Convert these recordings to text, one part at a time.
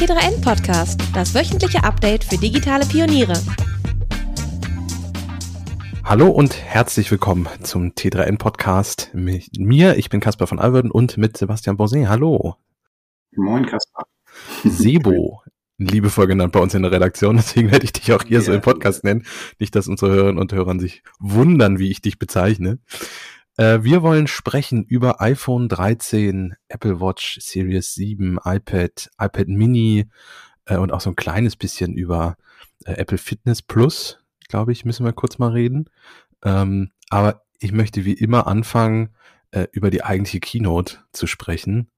T3N Podcast, das wöchentliche Update für digitale Pioniere. Hallo und herzlich willkommen zum T3N Podcast mit mir. Ich bin Caspar von Alverden und mit Sebastian Borset. Hallo. Moin, Caspar. Sebo, liebevoll genannt bei uns in der Redaktion. Deswegen werde ich dich auch hier ja, so im Podcast nennen. Nicht, dass unsere Hörerinnen und Hörer sich wundern, wie ich dich bezeichne. Äh, wir wollen sprechen über iPhone 13, Apple Watch Series 7, iPad, iPad Mini äh, und auch so ein kleines bisschen über äh, Apple Fitness Plus, glaube ich, müssen wir kurz mal reden. Ähm, aber ich möchte wie immer anfangen, über die eigentliche Keynote zu sprechen.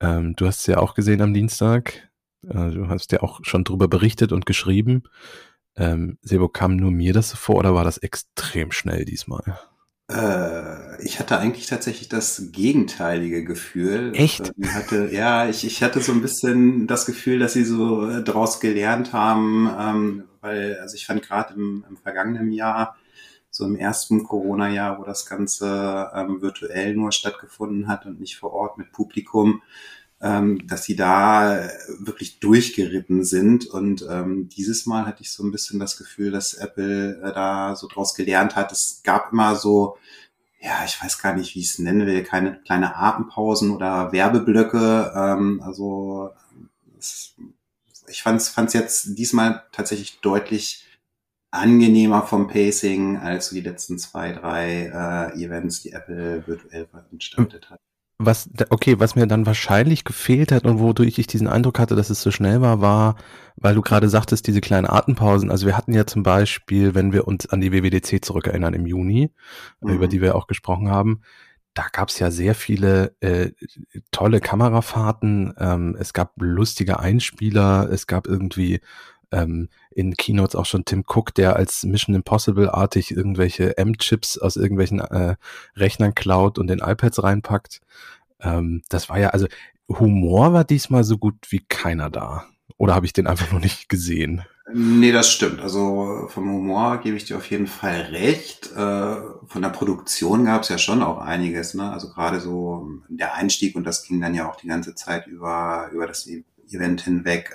Ähm, du hast es ja auch gesehen am Dienstag. Du hast ja auch schon drüber berichtet und geschrieben. Ähm, Sebo, kam nur mir das vor oder war das extrem schnell diesmal? Äh, ich hatte eigentlich tatsächlich das gegenteilige Gefühl. Echt? Ich hatte, ja, ich, ich hatte so ein bisschen das Gefühl, dass sie so äh, draus gelernt haben, ähm, weil, also ich fand gerade im, im vergangenen Jahr, so im ersten Corona-Jahr, wo das Ganze ähm, virtuell nur stattgefunden hat und nicht vor Ort mit Publikum, ähm, dass sie da wirklich durchgeritten sind. Und ähm, dieses Mal hatte ich so ein bisschen das Gefühl, dass Apple äh, da so draus gelernt hat. Es gab immer so, ja, ich weiß gar nicht, wie ich es nennen will, keine kleine Atempausen oder Werbeblöcke. Ähm, also es, ich fand es jetzt diesmal tatsächlich deutlich angenehmer vom Pacing als so die letzten zwei, drei äh, Events, die Apple virtuell veranstaltet hat. Was, okay, was mir dann wahrscheinlich gefehlt hat und wodurch ich diesen Eindruck hatte, dass es so schnell war, war, weil du gerade sagtest, diese kleinen Atempausen. Also wir hatten ja zum Beispiel, wenn wir uns an die WWDC zurückerinnern im Juni, mhm. über die wir auch gesprochen haben, da gab es ja sehr viele äh, tolle Kamerafahrten. Ähm, es gab lustige Einspieler. Es gab irgendwie ähm, in Keynotes auch schon Tim Cook, der als Mission Impossible-artig irgendwelche M-Chips aus irgendwelchen äh, Rechnern klaut und in iPads reinpackt. Ähm, das war ja, also Humor war diesmal so gut wie keiner da. Oder habe ich den einfach noch nicht gesehen? Nee, das stimmt. Also vom Humor gebe ich dir auf jeden Fall recht. Äh, von der Produktion gab es ja schon auch einiges. Ne? Also gerade so der Einstieg und das ging dann ja auch die ganze Zeit über, über das Event hinweg.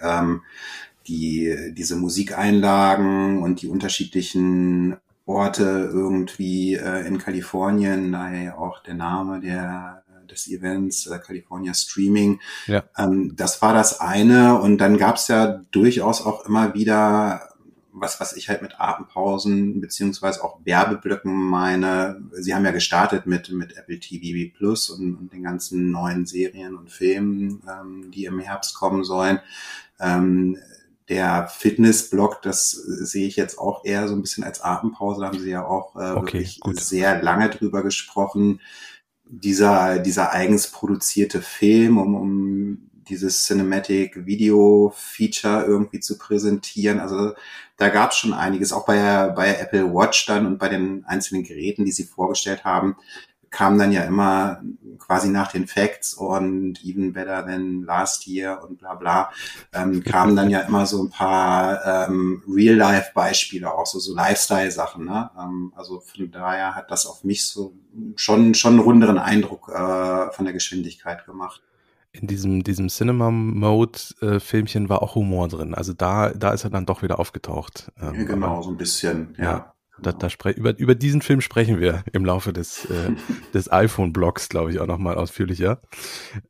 Die, diese Musikeinlagen und die unterschiedlichen Orte irgendwie äh, in Kalifornien, daher auch der Name der, des Events, äh, California Streaming. Ja. Ähm, das war das eine. Und dann gab es ja durchaus auch immer wieder was, was ich halt mit Atempausen beziehungsweise auch Werbeblöcken meine. Sie haben ja gestartet mit, mit Apple TV Plus und, und den ganzen neuen Serien und Filmen, ähm, die im Herbst kommen sollen. Ähm, der Fitnessblock, das sehe ich jetzt auch eher so ein bisschen als Atempause. Da haben Sie ja auch äh, okay, wirklich gut. sehr lange drüber gesprochen. Dieser, dieser eigens produzierte Film, um, um dieses Cinematic Video Feature irgendwie zu präsentieren. Also da gab es schon einiges, auch bei, bei Apple Watch dann und bei den einzelnen Geräten, die sie vorgestellt haben, kam dann ja immer quasi nach den Facts und even better than last year und bla bla, ähm, kamen dann ja immer so ein paar ähm, Real-Life-Beispiele auch, so, so Lifestyle-Sachen. Ne? Ähm, also von daher hat das auf mich so schon, schon einen runderen Eindruck äh, von der Geschwindigkeit gemacht. In diesem, diesem Cinema-Mode-Filmchen äh, war auch Humor drin. Also da, da ist er dann doch wieder aufgetaucht. Ähm, genau, aber, so ein bisschen, ja. ja. Da, da spre über, über diesen Film sprechen wir im Laufe des, äh, des iPhone-Blogs, glaube ich, auch nochmal ausführlicher.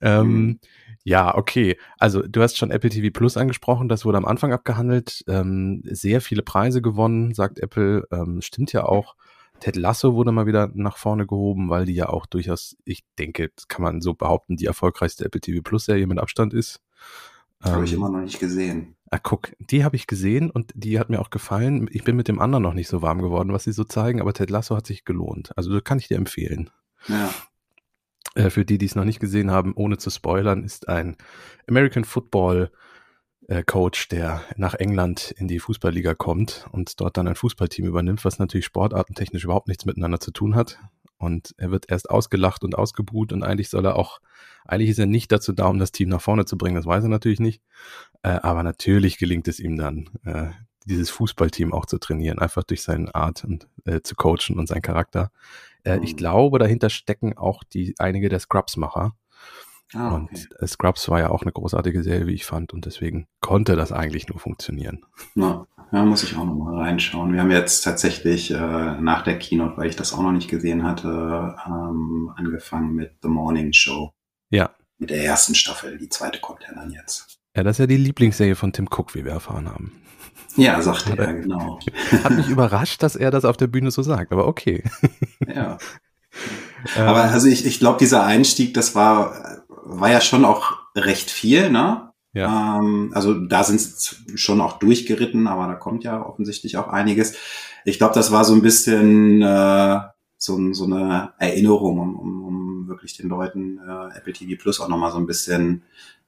Ähm, mhm. Ja, okay. Also du hast schon Apple TV Plus angesprochen, das wurde am Anfang abgehandelt. Ähm, sehr viele Preise gewonnen, sagt Apple. Ähm, stimmt ja auch. Ted Lasso wurde mal wieder nach vorne gehoben, weil die ja auch durchaus, ich denke, kann man so behaupten, die erfolgreichste Apple TV Plus Serie mit Abstand ist. Habe ich ähm, immer noch nicht gesehen. Ah, guck, die habe ich gesehen und die hat mir auch gefallen. Ich bin mit dem anderen noch nicht so warm geworden, was sie so zeigen, aber Ted Lasso hat sich gelohnt. Also das kann ich dir empfehlen. Ja. Äh, für die, die es noch nicht gesehen haben, ohne zu spoilern, ist ein American Football äh, Coach, der nach England in die Fußballliga kommt und dort dann ein Fußballteam übernimmt, was natürlich sportartentechnisch überhaupt nichts miteinander zu tun hat. Und er wird erst ausgelacht und ausgebuht und eigentlich soll er auch, eigentlich ist er nicht dazu da, um das Team nach vorne zu bringen, das weiß er natürlich nicht. Äh, aber natürlich gelingt es ihm dann, äh, dieses Fußballteam auch zu trainieren, einfach durch seine Art und äh, zu coachen und seinen Charakter. Äh, mhm. Ich glaube, dahinter stecken auch die einige der Scrubs-Macher. Ah, okay. Und Scrubs war ja auch eine großartige Serie, wie ich fand, und deswegen konnte das eigentlich nur funktionieren. Na, ja, muss ich auch nochmal reinschauen. Wir haben jetzt tatsächlich äh, nach der Keynote, weil ich das auch noch nicht gesehen hatte, ähm, angefangen mit The Morning Show. Ja. Mit der ersten Staffel. Die zweite kommt ja dann jetzt. Ja, das ist ja die Lieblingsserie von Tim Cook, wie wir erfahren haben. Ja, sagte er, genau. Hat mich überrascht, dass er das auf der Bühne so sagt, aber okay. Ja. aber also ich, ich glaube, dieser Einstieg, das war, war ja schon auch recht viel, ne? Ja. Ähm, also da sind es schon auch durchgeritten, aber da kommt ja offensichtlich auch einiges. Ich glaube, das war so ein bisschen äh, so, so eine Erinnerung, um, um, um wirklich den Leuten äh, Apple TV Plus auch nochmal so ein bisschen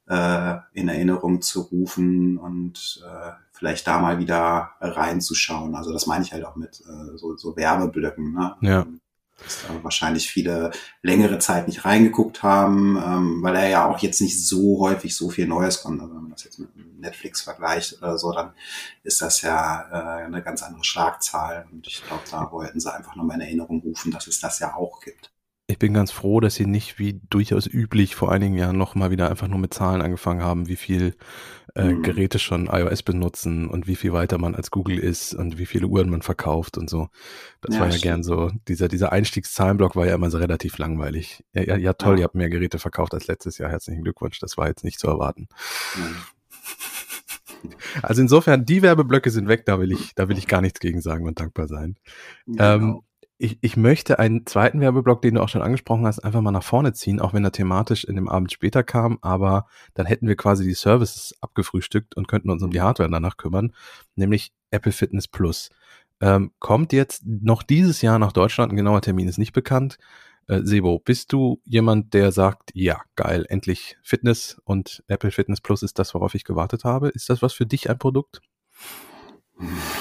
äh, in Erinnerung zu rufen und äh, vielleicht da mal wieder reinzuschauen. Also das meine ich halt auch mit äh, so, so Werbeblöcken. Ne? Ja dass da wahrscheinlich viele längere Zeit nicht reingeguckt haben, ähm, weil er ja auch jetzt nicht so häufig so viel Neues kommt. Also wenn man das jetzt mit Netflix vergleicht oder so, dann ist das ja äh, eine ganz andere Schlagzahl. Und ich glaube, da wollten sie einfach nochmal in Erinnerung rufen, dass es das ja auch gibt. Ich bin ganz froh, dass sie nicht wie durchaus üblich vor einigen Jahren nochmal wieder einfach nur mit Zahlen angefangen haben, wie viel äh, mhm. Geräte schon iOS benutzen und wie viel weiter man als Google ist und wie viele Uhren man verkauft und so. Das ja, war ja stimmt. gern so, dieser, dieser Einstiegszahlenblock war ja immer so relativ langweilig. Ja, ja, ja toll, ja. ihr habt mehr Geräte verkauft als letztes Jahr. Herzlichen Glückwunsch, das war jetzt nicht zu erwarten. Mhm. Also insofern, die Werbeblöcke sind weg, da will ich, da will ich gar nichts gegen sagen und dankbar sein. Genau. Ähm, ich, ich möchte einen zweiten Werbeblock, den du auch schon angesprochen hast, einfach mal nach vorne ziehen, auch wenn er thematisch in dem Abend später kam, aber dann hätten wir quasi die Services abgefrühstückt und könnten uns um die Hardware danach kümmern, nämlich Apple Fitness Plus. Ähm, kommt jetzt noch dieses Jahr nach Deutschland, ein genauer Termin ist nicht bekannt. Äh, Sebo, bist du jemand, der sagt, ja, geil, endlich Fitness und Apple Fitness Plus ist das, worauf ich gewartet habe? Ist das was für dich ein Produkt?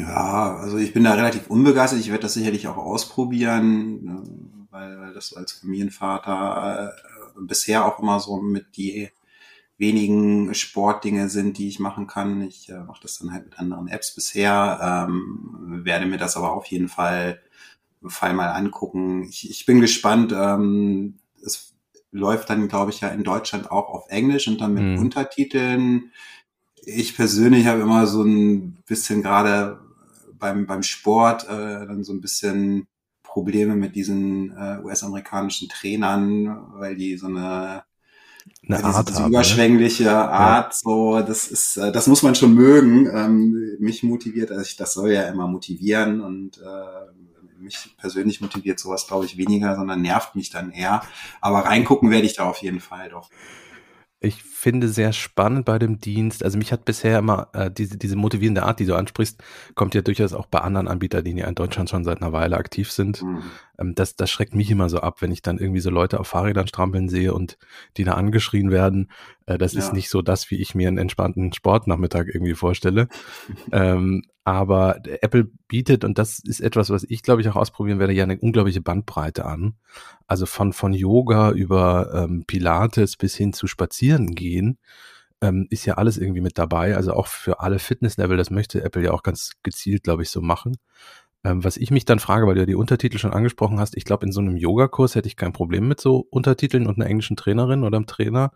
Ja, also ich bin da relativ unbegeistert. Ich werde das sicherlich auch ausprobieren, ne, weil, das als Familienvater äh, bisher auch immer so mit die wenigen Sportdinge sind, die ich machen kann. Ich äh, mache das dann halt mit anderen Apps bisher, ähm, werde mir das aber auf jeden Fall, Fall mal angucken. Ich, ich bin gespannt. Ähm, es läuft dann, glaube ich, ja in Deutschland auch auf Englisch und dann mit mhm. Untertiteln ich persönlich habe immer so ein bisschen gerade beim, beim Sport äh, dann so ein bisschen Probleme mit diesen äh, US-amerikanischen Trainern, weil die so eine, eine Art diese, diese haben, überschwängliche ne? Art, so das ist, äh, das muss man schon mögen. Ähm, mich motiviert, also ich, das soll ja immer motivieren und äh, mich persönlich motiviert sowas, glaube ich, weniger, sondern nervt mich dann eher. Aber reingucken werde ich da auf jeden Fall doch ich finde sehr spannend bei dem Dienst. Also mich hat bisher immer äh, diese, diese motivierende Art, die du ansprichst, kommt ja durchaus auch bei anderen Anbietern, die ja in Deutschland schon seit einer Weile aktiv sind. Mhm. Ähm, das, das schreckt mich immer so ab, wenn ich dann irgendwie so Leute auf Fahrrädern strampeln sehe und die da angeschrien werden. Äh, das ja. ist nicht so das, wie ich mir einen entspannten Sportnachmittag irgendwie vorstelle. ähm, aber Apple bietet, und das ist etwas, was ich glaube ich auch ausprobieren werde, ja eine unglaubliche Bandbreite an. Also von, von Yoga über ähm, Pilates bis hin zu Spazieren gehen, ähm, ist ja alles irgendwie mit dabei. Also auch für alle Fitnesslevel, das möchte Apple ja auch ganz gezielt, glaube ich, so machen. Ähm, was ich mich dann frage, weil du ja die Untertitel schon angesprochen hast, ich glaube, in so einem Yogakurs hätte ich kein Problem mit so Untertiteln und einer englischen Trainerin oder einem Trainer.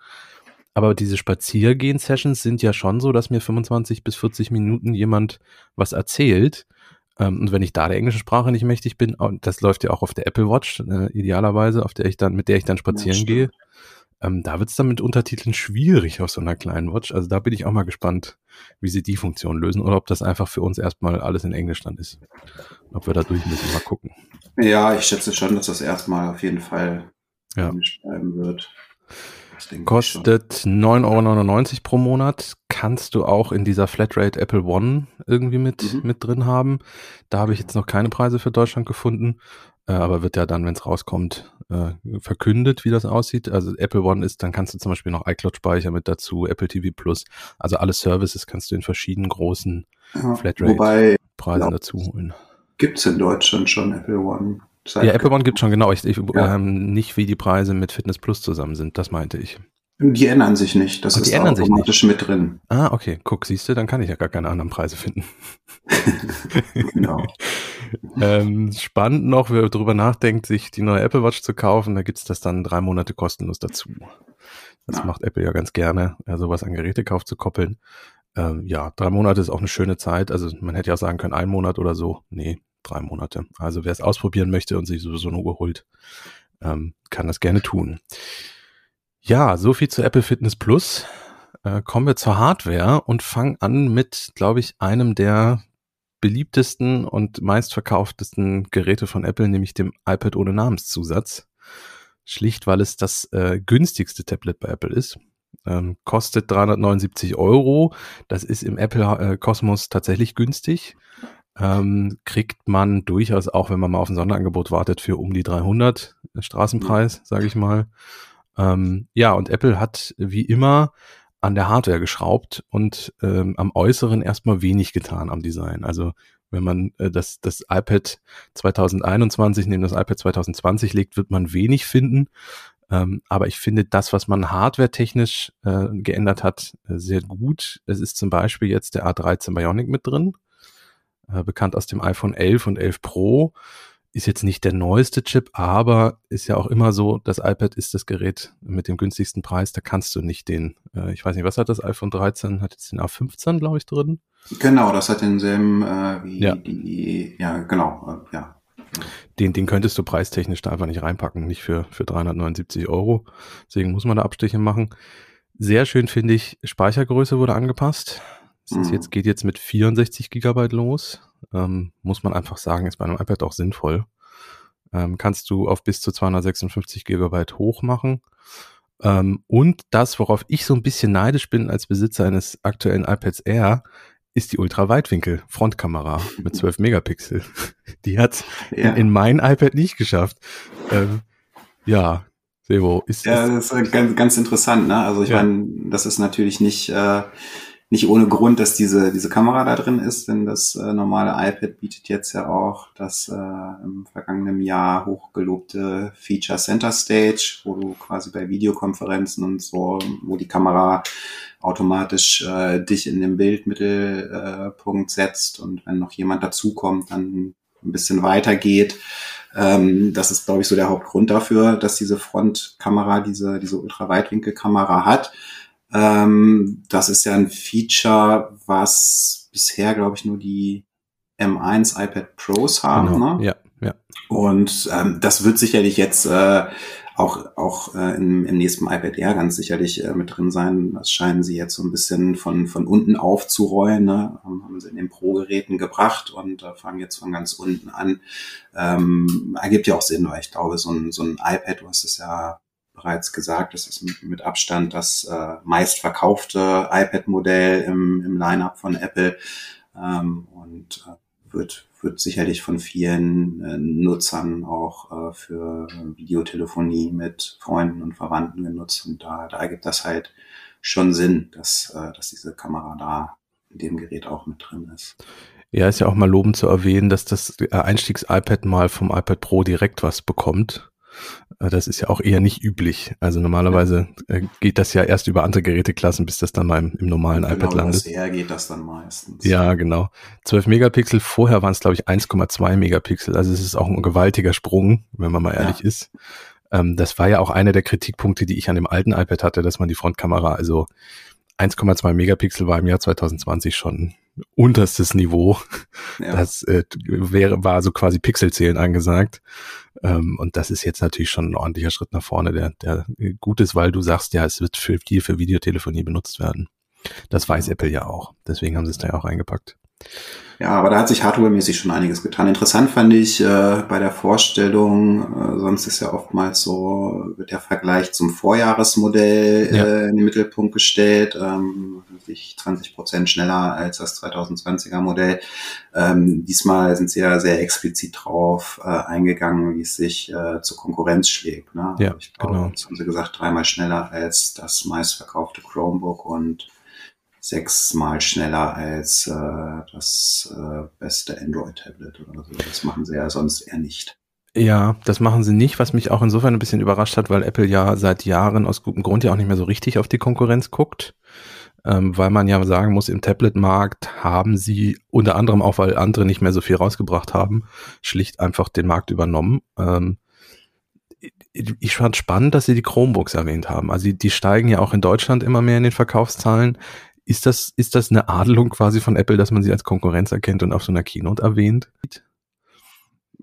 Aber diese Spaziergehen-Sessions sind ja schon so, dass mir 25 bis 40 Minuten jemand was erzählt. Ähm, und wenn ich da der englischen Sprache nicht mächtig bin, das läuft ja auch auf der Apple Watch, äh, idealerweise, auf der ich dann, mit der ich dann spazieren ja, gehe. Ähm, da wird es dann mit Untertiteln schwierig auf so einer kleinen Watch. Also da bin ich auch mal gespannt, wie sie die Funktion lösen oder ob das einfach für uns erstmal alles in Englisch dann ist. Ob wir da durch müssen, mal gucken. Ja, ich schätze schon, dass das erstmal auf jeden Fall ja. Bleiben wird. Kostet 9,99 Euro pro Monat. Kannst du auch in dieser Flatrate Apple One irgendwie mit, mhm. mit drin haben. Da habe ich jetzt noch keine Preise für Deutschland gefunden. Äh, aber wird ja dann, wenn es rauskommt, äh, verkündet, wie das aussieht. Also Apple One ist, dann kannst du zum Beispiel noch iCloud-Speicher mit dazu, Apple TV Plus. Also alle Services kannst du in verschiedenen großen ja, Flatrate-Preisen dazu holen. Gibt es in Deutschland schon Apple One? Seit ja, Apple One gibt schon, genau. Ich, ich ja. ähm, nicht, wie die Preise mit Fitness Plus zusammen sind, das meinte ich. Die ändern sich nicht. Das die ist automatisch mit drin. Ah, okay. Guck, siehst du, dann kann ich ja gar keine anderen Preise finden. Genau. ähm, spannend noch, wer darüber nachdenkt, sich die neue Apple Watch zu kaufen, da gibt's das dann drei Monate kostenlos dazu. Das Ja. macht Apple ja ganz gerne, sowas an Gerätekauf zu koppeln. Ähm, ja, drei Monate ist auch eine schöne Zeit. Also man hätte ja sagen können, ein Monat oder so. Nee, drei Monate. Also wer es ausprobieren möchte und sich sowieso eine Uhr holt, ähm, kann das gerne tun. Ja, so viel zu Apple Fitness Plus. Äh, kommen wir zur Hardware und fangen an mit, glaube ich, einem der beliebtesten und meistverkauftesten Geräte von Apple, nämlich dem iPad ohne Namenszusatz. Schlicht, weil es das äh, günstigste Tablet bei Apple ist. Ähm, kostet 379 Euro. Das ist im Apple-Kosmos tatsächlich günstig. Ähm, kriegt man durchaus auch, wenn man mal auf ein Sonderangebot wartet, für um die 300 Straßenpreis, sage ich mal. Ähm, ja, und Apple hat wie immer an der Hardware geschraubt und ähm, am Äußeren erstmal wenig getan am Design. Also wenn man äh, das, das iPad 2021 neben das iPad 2020 legt, wird man wenig finden. Ähm, aber ich finde das, was man hardware-technisch äh, geändert hat, äh, sehr gut. Es ist zum Beispiel jetzt der A13 Bionic mit drin, äh, bekannt aus dem iPhone 11 und 11 Pro. Ist jetzt nicht der neueste Chip, aber ist ja auch immer so, das iPad ist das Gerät mit dem günstigsten Preis. Da kannst du nicht den, äh, ich weiß nicht, was hat das iPhone 13? Hat jetzt den A15, glaube ich, drin. Genau, das hat denselben äh, wie Ja. die, ja, genau, äh, ja. Den, den könntest du preistechnisch da einfach nicht reinpacken, nicht für, für 379 Euro. Deswegen muss man da Abstriche machen. Sehr schön finde ich, Speichergröße wurde angepasst. Es Mhm. jetzt, geht jetzt mit 64 Gigabyte los. Ähm, muss man einfach sagen, ist bei einem iPad auch sinnvoll. Ähm, kannst du auf bis zu 256 Gigabyte hoch machen. Ähm, und das, worauf ich so ein bisschen neidisch bin als Besitzer eines aktuellen iPads Air, ist die Ultraweitwinkel-Frontkamera mit 12 Megapixel. Die hat Ja, in, in mein iPad nicht geschafft. Ähm, ja, Sebo, ist, ja ist das ist ganz, ganz interessant, ne? Also ich Ja. meine, das ist natürlich nicht, äh, nicht ohne Grund, dass diese, diese Kamera da drin ist, denn das äh, normale iPad bietet jetzt ja auch das äh, im vergangenen Jahr hochgelobte Feature Center Stage, wo du quasi bei Videokonferenzen und so, wo die Kamera automatisch äh, dich in den Bildmittelpunkt äh, setzt und wenn noch jemand dazukommt, dann ein bisschen weiter geht. Ähm, das ist, glaube ich, so der Hauptgrund dafür, dass diese Frontkamera, diese, diese Ultraweitwinkelkamera hat. Ähm, das ist ja ein Feature, was bisher, glaube ich, nur die M1 iPad Pros haben. genau, Ne? ja, ja. Und ähm, das wird sicherlich jetzt äh, auch, auch äh, im, im nächsten iPad Air ganz sicherlich äh, mit drin sein. Das scheinen sie jetzt so ein bisschen von, von unten aufzurollen. Ne? Haben sie in den Pro-Geräten gebracht und äh, fangen jetzt von ganz unten an. Ähm, ergibt ja auch Sinn, weil ich glaube, so ein, so ein iPad, du hast es ja bereits gesagt, das ist mit, Abstand das äh, meistverkaufte iPad-Modell im, im Line-up von Apple ähm, und äh, wird, wird sicherlich von vielen äh, Nutzern auch äh, für Videotelefonie mit Freunden und Verwandten genutzt. Und da, da ergibt das halt schon Sinn, dass, äh, dass diese Kamera da in dem Gerät auch mit drin ist. Ja, ist ja auch mal lobend zu erwähnen, dass das Einstiegs-iPad mal vom iPad Pro direkt was bekommt. Äh, Das ist ja auch eher nicht üblich. Also normalerweise äh, geht das ja erst über andere Geräteklassen, bis das dann mal im, im normalen genau iPad landet. das eher geht das dann meistens. Ja, genau. 12 Megapixel, vorher waren es, glaube ich, 1,2 Megapixel. Also es ist auch ein gewaltiger Sprung, wenn man mal ehrlich Ja. ist. Ähm, das war ja auch einer der Kritikpunkte, die ich an dem alten iPad hatte, dass man die Frontkamera, also 1,2 Megapixel war im Jahr 2020 schon unterstes Niveau. Ja. Das äh, wäre, war so quasi Pixelzählen angesagt. Ähm, und das ist jetzt natürlich schon ein ordentlicher Schritt nach vorne, der, der gut ist, weil du sagst, ja, es wird für, viel für Videotelefonie benutzt werden. Das weiß Apple ja auch. Deswegen haben sie es da ja auch reingepackt. Ja, aber da hat sich hardware-mäßig schon einiges getan. Interessant fand ich äh, bei der Vorstellung, äh, sonst ist ja oftmals so, wird der Vergleich zum Vorjahresmodell Ja. äh, in den Mittelpunkt gestellt, ähm, sich 20 Prozent schneller als das 2020er Modell. Ähm, diesmal sind sie ja sehr explizit drauf äh, eingegangen, wie es sich äh, zur Konkurrenz schlägt. Ne? Ja, ich glaube, genau. jetzt haben sie gesagt, dreimal schneller als das meistverkaufte Chromebook und sechsmal schneller als äh, das äh, beste Android-Tablet oder so. Das machen sie ja sonst eher nicht. Ja, das machen sie nicht, was mich auch insofern ein bisschen überrascht hat, weil Apple ja seit Jahren aus gutem Grund ja auch nicht mehr so richtig auf die Konkurrenz guckt. Ähm, weil man ja sagen muss, im Tablet-Markt haben sie unter anderem auch, weil andere nicht mehr so viel rausgebracht haben, schlicht einfach den Markt übernommen. Ähm, ich fand spannend, dass sie die Chromebooks erwähnt haben. Also die, die steigen ja auch in Deutschland immer mehr in den Verkaufszahlen. Ist das, ist das eine Adelung quasi von Apple, dass man sie als Konkurrenz erkennt und auf so einer Keynote erwähnt?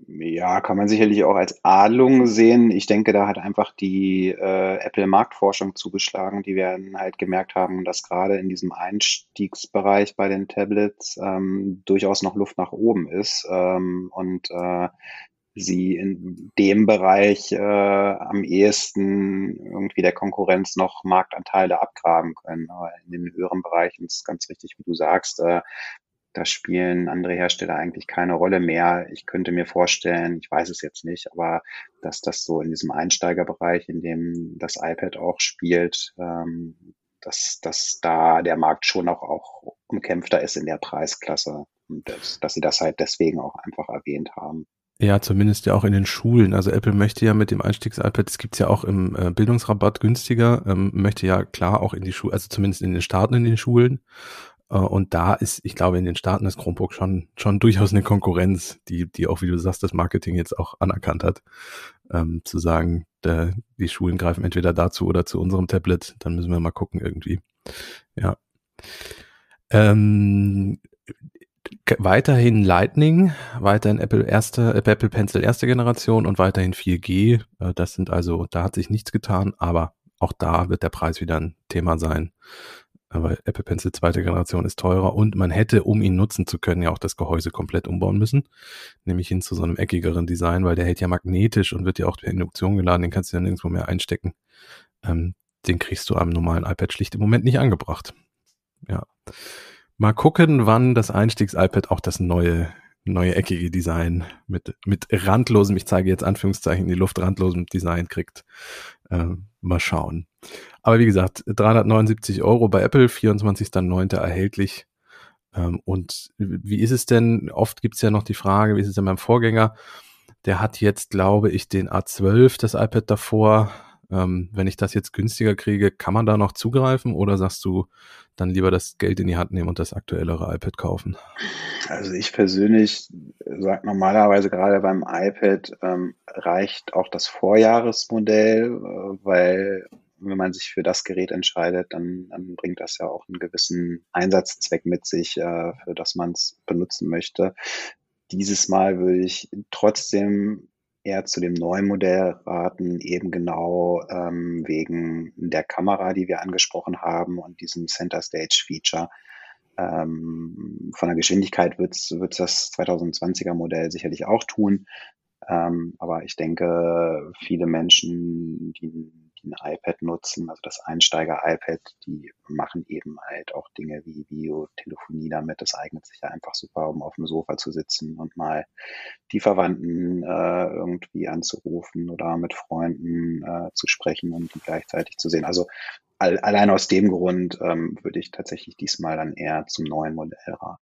Ja, kann man sicherlich auch als Adelung sehen. Ich denke, da hat einfach die äh, Apple-Marktforschung zugeschlagen, die wir halt gemerkt haben, dass gerade in diesem Einstiegsbereich bei den Tablets ähm, durchaus noch Luft nach oben ist. Ähm, und äh, sie in dem Bereich äh, am ehesten irgendwie der Konkurrenz noch Marktanteile abgraben können. Aber in den höheren Bereichen ist ganz richtig, wie du sagst, äh, da spielen andere Hersteller eigentlich keine Rolle mehr. Ich könnte mir vorstellen, ich weiß es jetzt nicht, aber dass das so in diesem Einsteigerbereich, in dem das iPad auch spielt, ähm, dass, dass da der Markt schon auch, auch umkämpfter ist in der Preisklasse und das, dass sie das halt deswegen auch einfach erwähnt haben. Ja, zumindest ja auch in den Schulen. Also Apple möchte ja mit dem Einstiegs-iPad, das gibt's ja auch im äh, Bildungsrabatt günstiger, ähm, möchte ja klar auch in die Schule, also zumindest in den Staaten in den Schulen. Äh, und da ist, ich glaube, in den Staaten ist Chromebook schon, schon durchaus eine Konkurrenz, die, die auch, wie du sagst, das Marketing jetzt auch anerkannt hat. Ähm, zu sagen, der, die Schulen greifen entweder dazu oder zu unserem Tablet, dann müssen wir mal gucken irgendwie. Ja. Ähm, weiterhin Lightning, weiterhin Apple erste, äh, Apple Pencil erste Generation und weiterhin 4G. Äh, das sind also, da hat sich nichts getan, aber auch da wird der Preis wieder ein Thema sein. Aber Apple Pencil zweite Generation ist teurer und man hätte, um ihn nutzen zu können, ja auch das Gehäuse komplett umbauen müssen. Nämlich hin zu so einem eckigeren Design, weil der hält ja magnetisch und wird ja auch per Induktion geladen, den kannst du ja nirgendwo mehr einstecken. Ähm, den kriegst du am normalen iPad schlicht im Moment nicht angebracht. Ja. Mal gucken, wann das Einstiegs-iPad auch das neue, neue eckige Design mit, mit randlosem, ich zeige jetzt Anführungszeichen, die Luft randlosem Design kriegt. Äh, mal schauen. Aber wie gesagt, 379 Euro bei Apple, 24.09. erhältlich. Ähm, und wie ist es denn? Oft gibt es ja noch die Frage, wie ist es denn beim Vorgänger? Der hat jetzt, glaube ich, den A12, das iPad davor, ähm, wenn ich das jetzt günstiger kriege, kann man da noch zugreifen oder sagst du dann lieber das Geld in die Hand nehmen und das aktuellere iPad kaufen? Also ich persönlich sage normalerweise gerade beim iPad ähm, reicht auch das Vorjahresmodell, äh, weil wenn man sich für das Gerät entscheidet, dann, dann bringt das ja auch einen gewissen Einsatzzweck mit sich, äh, für das man es benutzen möchte. Dieses Mal würde ich trotzdem eher zu dem neuen Modell raten, eben genau ähm, wegen der Kamera, die wir angesprochen haben und diesem Center Stage Feature. Ähm, von der Geschwindigkeit wird es das 2020er Modell sicherlich auch tun. Ähm, aber ich denke, viele Menschen, die die ein iPad nutzen, also das Einsteiger-iPad, die machen eben halt auch Dinge wie Videotelefonie damit. Das eignet sich ja einfach super, um auf dem Sofa zu sitzen und mal die Verwandten äh, irgendwie anzurufen oder mit Freunden äh, zu sprechen und die gleichzeitig zu sehen. Also all, allein aus dem Grund ähm, würde ich tatsächlich diesmal dann eher zum neuen Modell raten.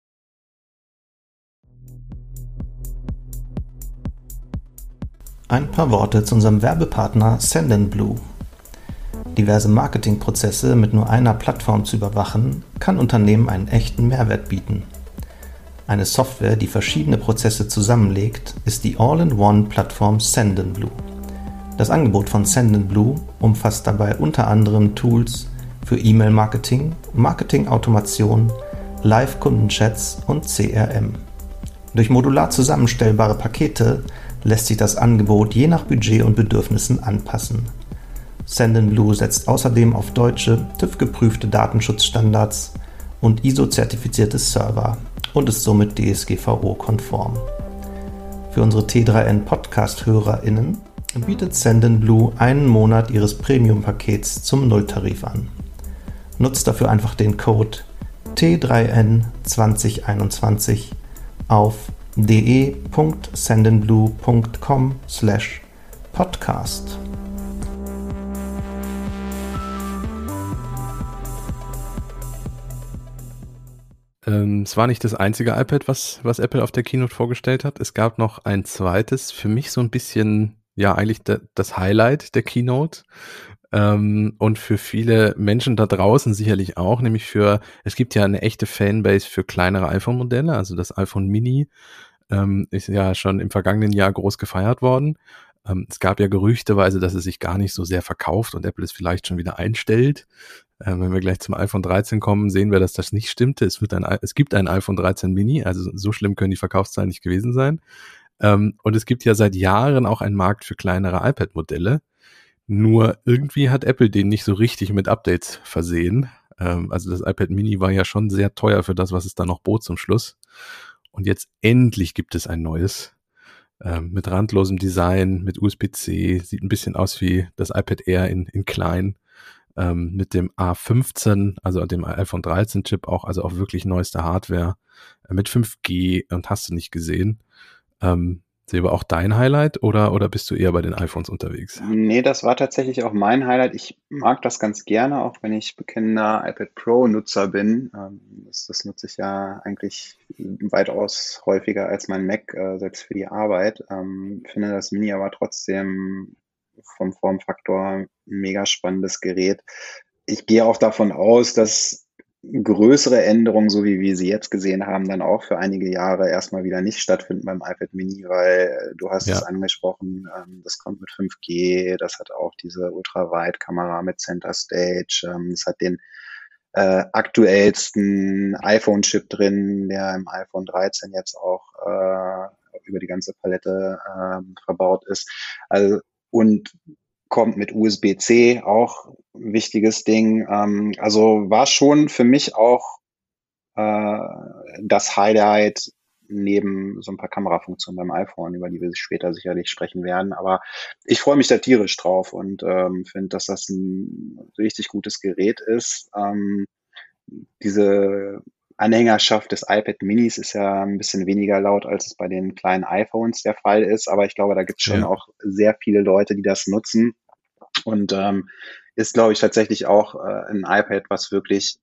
Ein paar Worte zu unserem Werbepartner Sendinblue. Diverse Marketingprozesse mit nur einer Plattform zu überwachen, kann Unternehmen einen echten Mehrwert bieten. Eine Software, die verschiedene Prozesse zusammenlegt, ist die All-in-One-Plattform Sendinblue. Das Angebot von Sendinblue umfasst dabei unter anderem Tools für E-Mail-Marketing, Marketing-Automation, Live-Kundenchats und CRM. Durch modular zusammenstellbare Pakete lässt sich das Angebot je nach Budget und Bedürfnissen anpassen. Sendinblue setzt außerdem auf deutsche, TÜV-geprüfte Datenschutzstandards und ISO-zertifizierte Server und ist somit DSGVO-konform. Für unsere T3N Podcast-HörerInnen bietet Sendinblue einen Monat ihres Premium-Pakets zum Nulltarif an. Nutzt dafür einfach den Code T3N2021 auf de.sendinblue.com slash podcast. Ähm, es war nicht das einzige iPad, was, was Apple auf der Keynote vorgestellt hat. Es gab noch ein zweites, für mich so ein bisschen, ja, eigentlich das Highlight der Keynote. Ähm, und für viele Menschen da draußen sicherlich auch, nämlich für, es gibt ja eine echte Fanbase für kleinere iPhone-Modelle, also das iPhone Mini ähm, ist ja schon im vergangenen Jahr groß gefeiert worden. Ähm, es gab ja gerüchteweise, dass es sich gar nicht so sehr verkauft und Apple es vielleicht schon wieder einstellt. Ähm, wenn wir gleich zum iPhone 13 kommen, sehen wir, dass das nicht stimmte. Es, wird ein, es gibt ein iPhone 13 Mini, also so schlimm können die Verkaufszahlen nicht gewesen sein. Ähm, und es gibt ja seit Jahren auch einen Markt für kleinere iPad-Modelle. Nur irgendwie hat Apple den nicht so richtig mit Updates versehen. Ähm, also das iPad Mini war ja schon sehr teuer für das, was es da noch bot zum Schluss. Und jetzt endlich gibt es ein neues ähm, mit randlosem Design, mit USB-C, sieht ein bisschen aus wie das iPad Air in, in klein, ähm, mit dem A15, also dem iPhone 13 Chip auch, also auch wirklich neueste Hardware, äh, mit 5G und hast du nicht gesehen. Ähm, Silber auch dein Highlight oder, oder bist du eher bei den iPhones unterwegs? Nee, das war tatsächlich auch mein Highlight. Ich mag das ganz gerne, auch wenn ich bekennender iPad Pro-Nutzer bin. Ähm, das, nutze ich ja eigentlich weitaus häufiger als mein Mac, äh, selbst für die Arbeit. Ähm, finde das Mini aber trotzdem vom Formfaktor ein mega spannendes Gerät. Ich gehe auch davon aus, dass größere Änderungen, so wie wir sie jetzt gesehen haben, dann auch für einige Jahre erstmal wieder nicht stattfinden beim iPad Mini, weil du hast ja. es angesprochen, ähm, das kommt mit 5G, das hat auch diese Ultrawide-Kamera mit Center Stage, ähm, es hat den äh, aktuellsten iPhone-Chip drin, der im iPhone 13 jetzt auch äh, über die ganze Palette äh, verbaut ist. Also und kommt mit USB-C, auch ein wichtiges Ding. Ähm, also war schon für mich auch äh, das Highlight neben so ein paar Kamerafunktionen beim iPhone, über die wir später sicherlich sprechen werden. Aber ich freue mich da tierisch drauf und ähm, finde, dass das ein richtig gutes Gerät ist. Ähm, diese Anhängerschaft des iPad Minis ist ja ein bisschen weniger laut, als es bei den kleinen iPhones der Fall ist. Aber ich glaube, da gibt es schon ja. auch sehr viele Leute, die das nutzen. Und ähm, ist, glaube ich, tatsächlich auch äh, ein iPad, was wirklich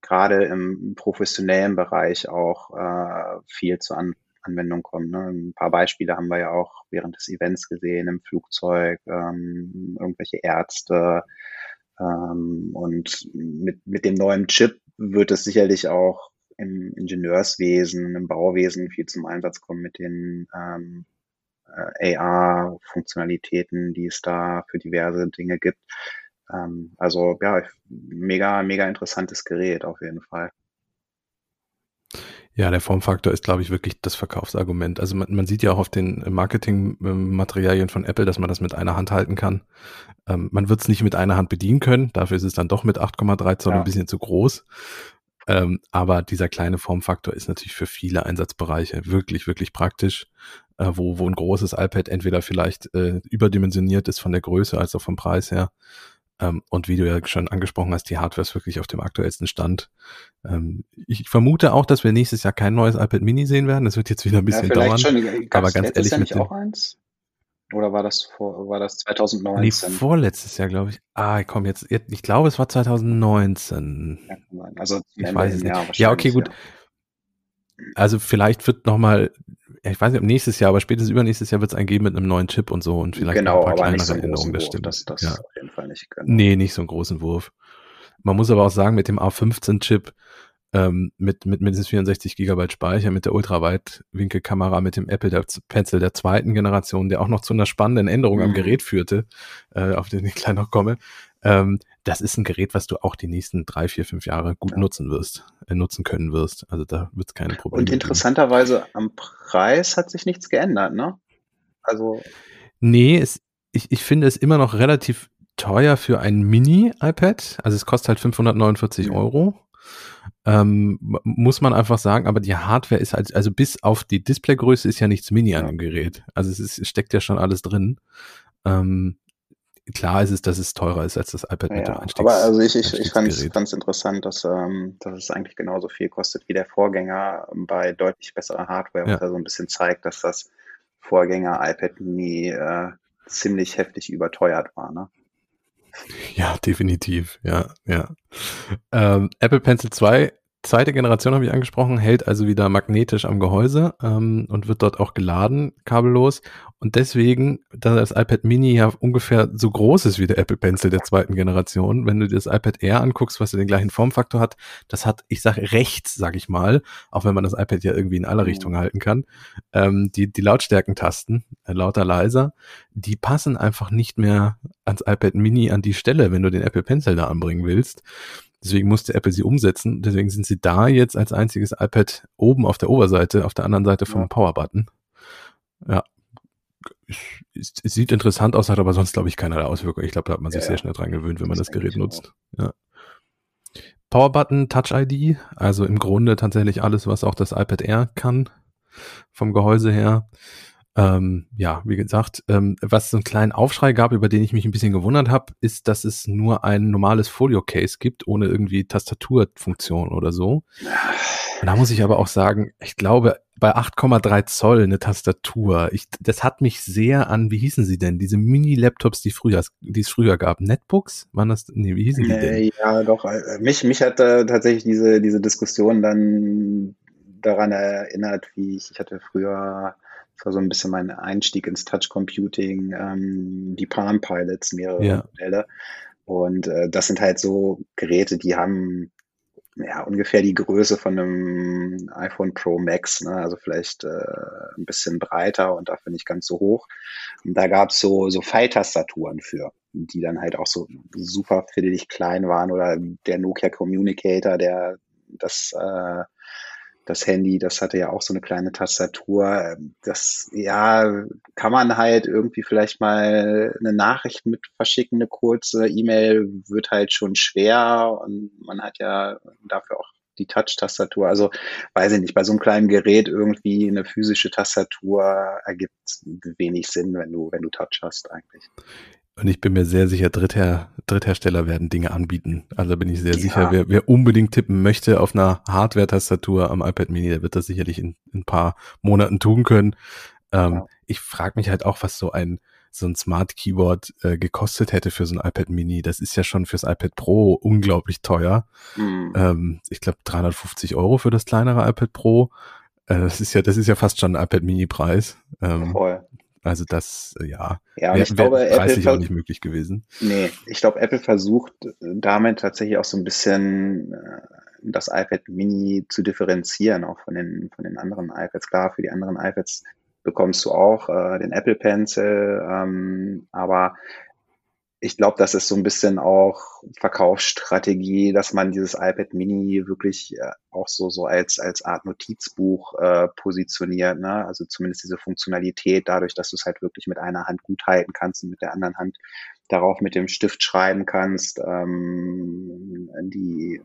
gerade im professionellen Bereich auch äh, viel zur An Anwendung kommt. Ne? Ein paar Beispiele haben wir ja auch während des Events gesehen, im Flugzeug, ähm, irgendwelche Ärzte. Ähm, und mit, mit dem neuen Chip wird es sicherlich auch im Ingenieurswesen, im Bauwesen viel zum Einsatz kommen mit den ähm, äh, AR-Funktionalitäten, die es da für diverse Dinge gibt. Ähm, also ja, mega, mega interessantes Gerät auf jeden Fall. Ja, der Formfaktor ist, glaube ich, wirklich das Verkaufsargument. Also man, man sieht ja auch auf den Marketingmaterialien von Apple, dass man das mit einer Hand halten kann. Ähm, man wird es nicht mit einer Hand bedienen können, dafür ist es dann doch mit 8,3 Zoll ja. ein bisschen zu groß. Ähm, aber dieser kleine Formfaktor ist natürlich für viele Einsatzbereiche wirklich, wirklich praktisch, äh, wo, wo ein großes iPad entweder vielleicht äh, überdimensioniert ist von der Größe als auch vom Preis her. Ähm, und wie du ja schon angesprochen hast, die Hardware ist wirklich auf dem aktuellsten Stand. Ähm, ich vermute auch, dass wir nächstes Jahr kein neues iPad Mini sehen werden. Das wird jetzt wieder ein bisschen ja, dauern. Schon, aber ganz ehrlich, ja nicht auch eins? Oder war das vor, war das 2019? Nee, vorletztes Jahr, glaube ich. Ah, komm, jetzt, ich glaube, es war 2019. Ja, also, ich weiß es nicht. Ja, okay, gut. Ja. Also, vielleicht wird nochmal, ich weiß nicht, ob nächstes Jahr, aber spätestens übernächstes Jahr wird es einen geben mit einem neuen Chip und so und vielleicht genau, ein paar kleinere so Änderungen, das stimmt. Das, das ja. auf jeden Fall nicht können. Nee, nicht so einen großen Wurf. Man muss aber auch sagen, mit dem A15-Chip ähm, mit, mit mindestens 64 Gigabyte Speicher, mit der Ultraweitwinkelkamera, mit dem Apple der Pencil der zweiten Generation, der auch noch zu einer spannenden Änderung mhm. am Gerät führte, äh, auf den ich gleich noch komme. Ähm, das ist ein Gerät, was du auch die nächsten drei, vier, fünf Jahre gut ja. nutzen wirst, äh, nutzen können wirst. Also da wird es keine Probleme Und interessanterweise geben. am Preis hat sich nichts geändert, ne? Also. Nee, es, ich, ich finde es immer noch relativ teuer für ein Mini-iPad. Also es kostet halt 549 mhm. Euro. Ähm, muss man einfach sagen, aber die Hardware ist halt, also bis auf die Displaygröße ist ja nichts Mini an dem Gerät. Also es, ist, steckt ja schon alles drin. Ähm, klar ist es, dass es teurer ist als das iPad ja, mit dem Einstiegs Aber also ich, ich, ich fand es interessant, dass, ähm, dass es eigentlich genauso viel kostet wie der Vorgänger bei deutlich besserer Hardware, ja. was ja so ein bisschen zeigt, dass das Vorgänger iPad Mini äh, ziemlich heftig überteuert war. Ne? Ja, definitiv. Ja, ja. Ähm, Apple Pencil 2 zweite Generation habe ich angesprochen, hält also wieder magnetisch am Gehäuse ähm, und wird dort auch geladen, kabellos. Und deswegen, da das iPad Mini ja ungefähr so groß ist wie der Apple Pencil der zweiten Generation, wenn du dir das iPad Air anguckst, was ja den gleichen Formfaktor hat, das hat, ich sage rechts, sag ich mal, auch wenn man das iPad ja irgendwie in alle mhm. Richtungen halten kann, ähm, die, die Lautstärkentasten, äh, lauter, leiser, die passen einfach nicht mehr ans iPad Mini an die Stelle, wenn du den Apple Pencil da anbringen willst. Deswegen musste Apple sie umsetzen. Deswegen sind sie da jetzt als einziges iPad oben auf der Oberseite, auf der anderen Seite vom ja. Power-Button. Ja. Es, es, sieht interessant aus, hat aber sonst, glaube ich, keinerlei Auswirkungen. Ich glaube, da hat man sich ja, sehr schnell dran gewöhnt, wenn man das, das Gerät nutzt. Ja. Power-Button, Touch-ID, also im Grunde tatsächlich alles, was auch das iPad Air kann, vom Gehäuse her. Ähm, ja, wie gesagt, ähm, was so einen kleinen Aufschrei gab, über den ich mich ein bisschen gewundert habe, ist, dass es nur ein normales Folio-Case gibt, ohne irgendwie Tastaturfunktion oder so. Und da muss ich aber auch sagen, ich glaube, bei 8,3 Zoll eine Tastatur, ich, das hat mich sehr an, wie hießen sie denn, diese Mini-Laptops, die früher, die es früher gab, Netbooks? Waren das, nee, wie hießen die denn? Ja, doch, äh, mich, mich hat äh, tatsächlich diese, diese Diskussion dann daran erinnert, wie ich, ich hatte früher das war so ein bisschen mein Einstieg ins Touch Computing, ähm, die Palm Pilots, mehrere ja. Modelle. Und äh, das sind halt so Geräte, die haben ja ungefähr die Größe von einem iPhone Pro Max, ne? also vielleicht äh, ein bisschen breiter und dafür nicht ganz so hoch. Und da gab's so, so Pfeiltastaturen für, die dann halt auch so super fiddelig klein waren oder der Nokia Communicator, der das äh, das Handy, das hatte ja auch so eine kleine Tastatur. Das, ja, kann man halt irgendwie vielleicht mal eine Nachricht mit verschicken, eine kurze E-Mail wird halt schon schwer und man hat ja dafür auch die Touch-Tastatur. Also weiß ich nicht, bei so einem kleinen Gerät irgendwie eine physische Tastatur ergibt wenig Sinn, wenn du, wenn du Touch hast eigentlich. Und ich bin mir sehr sicher, Dritther, Dritthersteller werden Dinge anbieten. Also bin ich sehr ja. sicher, wer, wer unbedingt tippen möchte auf einer Hardware-Tastatur am iPad Mini, der wird das sicherlich in, in ein paar Monaten tun können. Ähm, ja. Ich frage mich halt auch, was so ein so ein Smart Keyboard äh, gekostet hätte für so ein iPad Mini. Das ist ja schon fürs iPad Pro unglaublich teuer. Mhm. Ähm, ich glaube 350 Euro für das kleinere iPad Pro. Äh, das ist ja, das ist ja fast schon ein iPad Mini Preis. Ähm, Voll. Also das, äh, ja, ja wär, ich glaube, wär preislich auch nicht möglich gewesen. Nee, ich glaube, Apple versucht äh, damit tatsächlich auch so ein bisschen äh, das iPad Mini zu differenzieren, auch von den, von den anderen iPads. Klar, für die anderen iPads bekommst du auch äh, den Apple Pencil, ähm, aber ich glaube, das ist so ein bisschen auch Verkaufsstrategie, dass man dieses iPad Mini wirklich äh, auch so, so als, als Art Notizbuch äh, positioniert. Ne? Also zumindest diese Funktionalität, dadurch, dass du es halt wirklich mit einer Hand gut halten kannst und mit der anderen Hand darauf mit dem Stift schreiben kannst. Ähm, die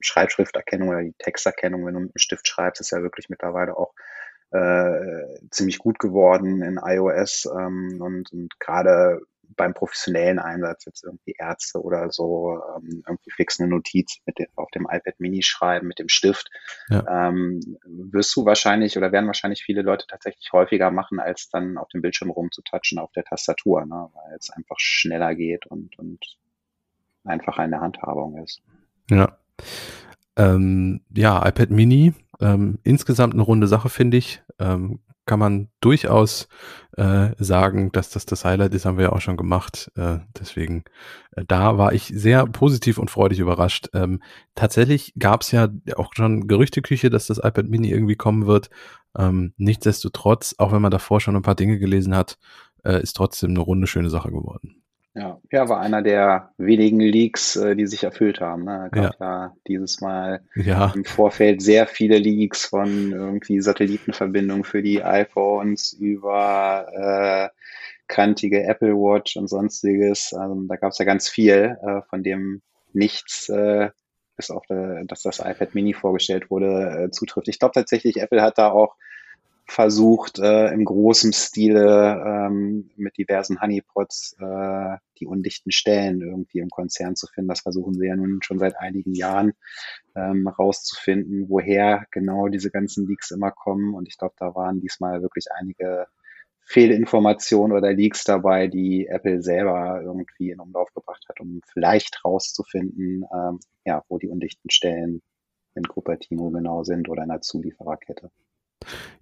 Schreibschrifterkennung oder die Texterkennung, wenn du mit dem Stift schreibst, ist ja wirklich mittlerweile auch äh, ziemlich gut geworden in iOS ähm, und, und gerade beim professionellen Einsatz, jetzt irgendwie Ärzte oder so, ähm, irgendwie fix eine Notiz mit dem, auf dem iPad Mini schreiben mit dem Stift, ja. ähm, wirst du wahrscheinlich oder werden wahrscheinlich viele Leute tatsächlich häufiger machen, als dann auf dem Bildschirm rumzutatschen auf der Tastatur, ne? weil es einfach schneller geht und, und einfacher in der Handhabung ist. Ja. Ähm, ja, iPad Mini, ähm, insgesamt eine runde Sache, finde ich. Ähm, kann man durchaus äh, sagen, dass das das Highlight ist, haben wir ja auch schon gemacht. Äh, deswegen, äh, da war ich sehr positiv und freudig überrascht. Ähm, tatsächlich gab es ja auch schon Gerüchteküche, dass das iPad Mini irgendwie kommen wird. Ähm, nichtsdestotrotz, auch wenn man davor schon ein paar Dinge gelesen hat, äh, ist trotzdem eine runde schöne Sache geworden. Ja, ja, war einer der wenigen Leaks, äh, die sich erfüllt haben. Ne? Gab ja. ja dieses Mal ja. im Vorfeld sehr viele Leaks von irgendwie Satellitenverbindungen für die iPhones über äh, kantige Apple Watch und sonstiges. Also, da gab es ja ganz viel, äh, von dem nichts äh, bis auf, der, dass das iPad Mini vorgestellt wurde, äh, zutrifft. Ich glaube tatsächlich, Apple hat da auch versucht, äh, im großen Stile ähm, mit diversen Honeypots äh, die undichten Stellen irgendwie im Konzern zu finden. Das versuchen sie ja nun schon seit einigen Jahren ähm, rauszufinden, woher genau diese ganzen Leaks immer kommen. Und ich glaube, da waren diesmal wirklich einige Fehlinformationen oder Leaks dabei, die Apple selber irgendwie in Umlauf gebracht hat, um vielleicht rauszufinden, ähm, ja, wo die undichten Stellen in Cupertino genau sind oder in der Zuliefererkette.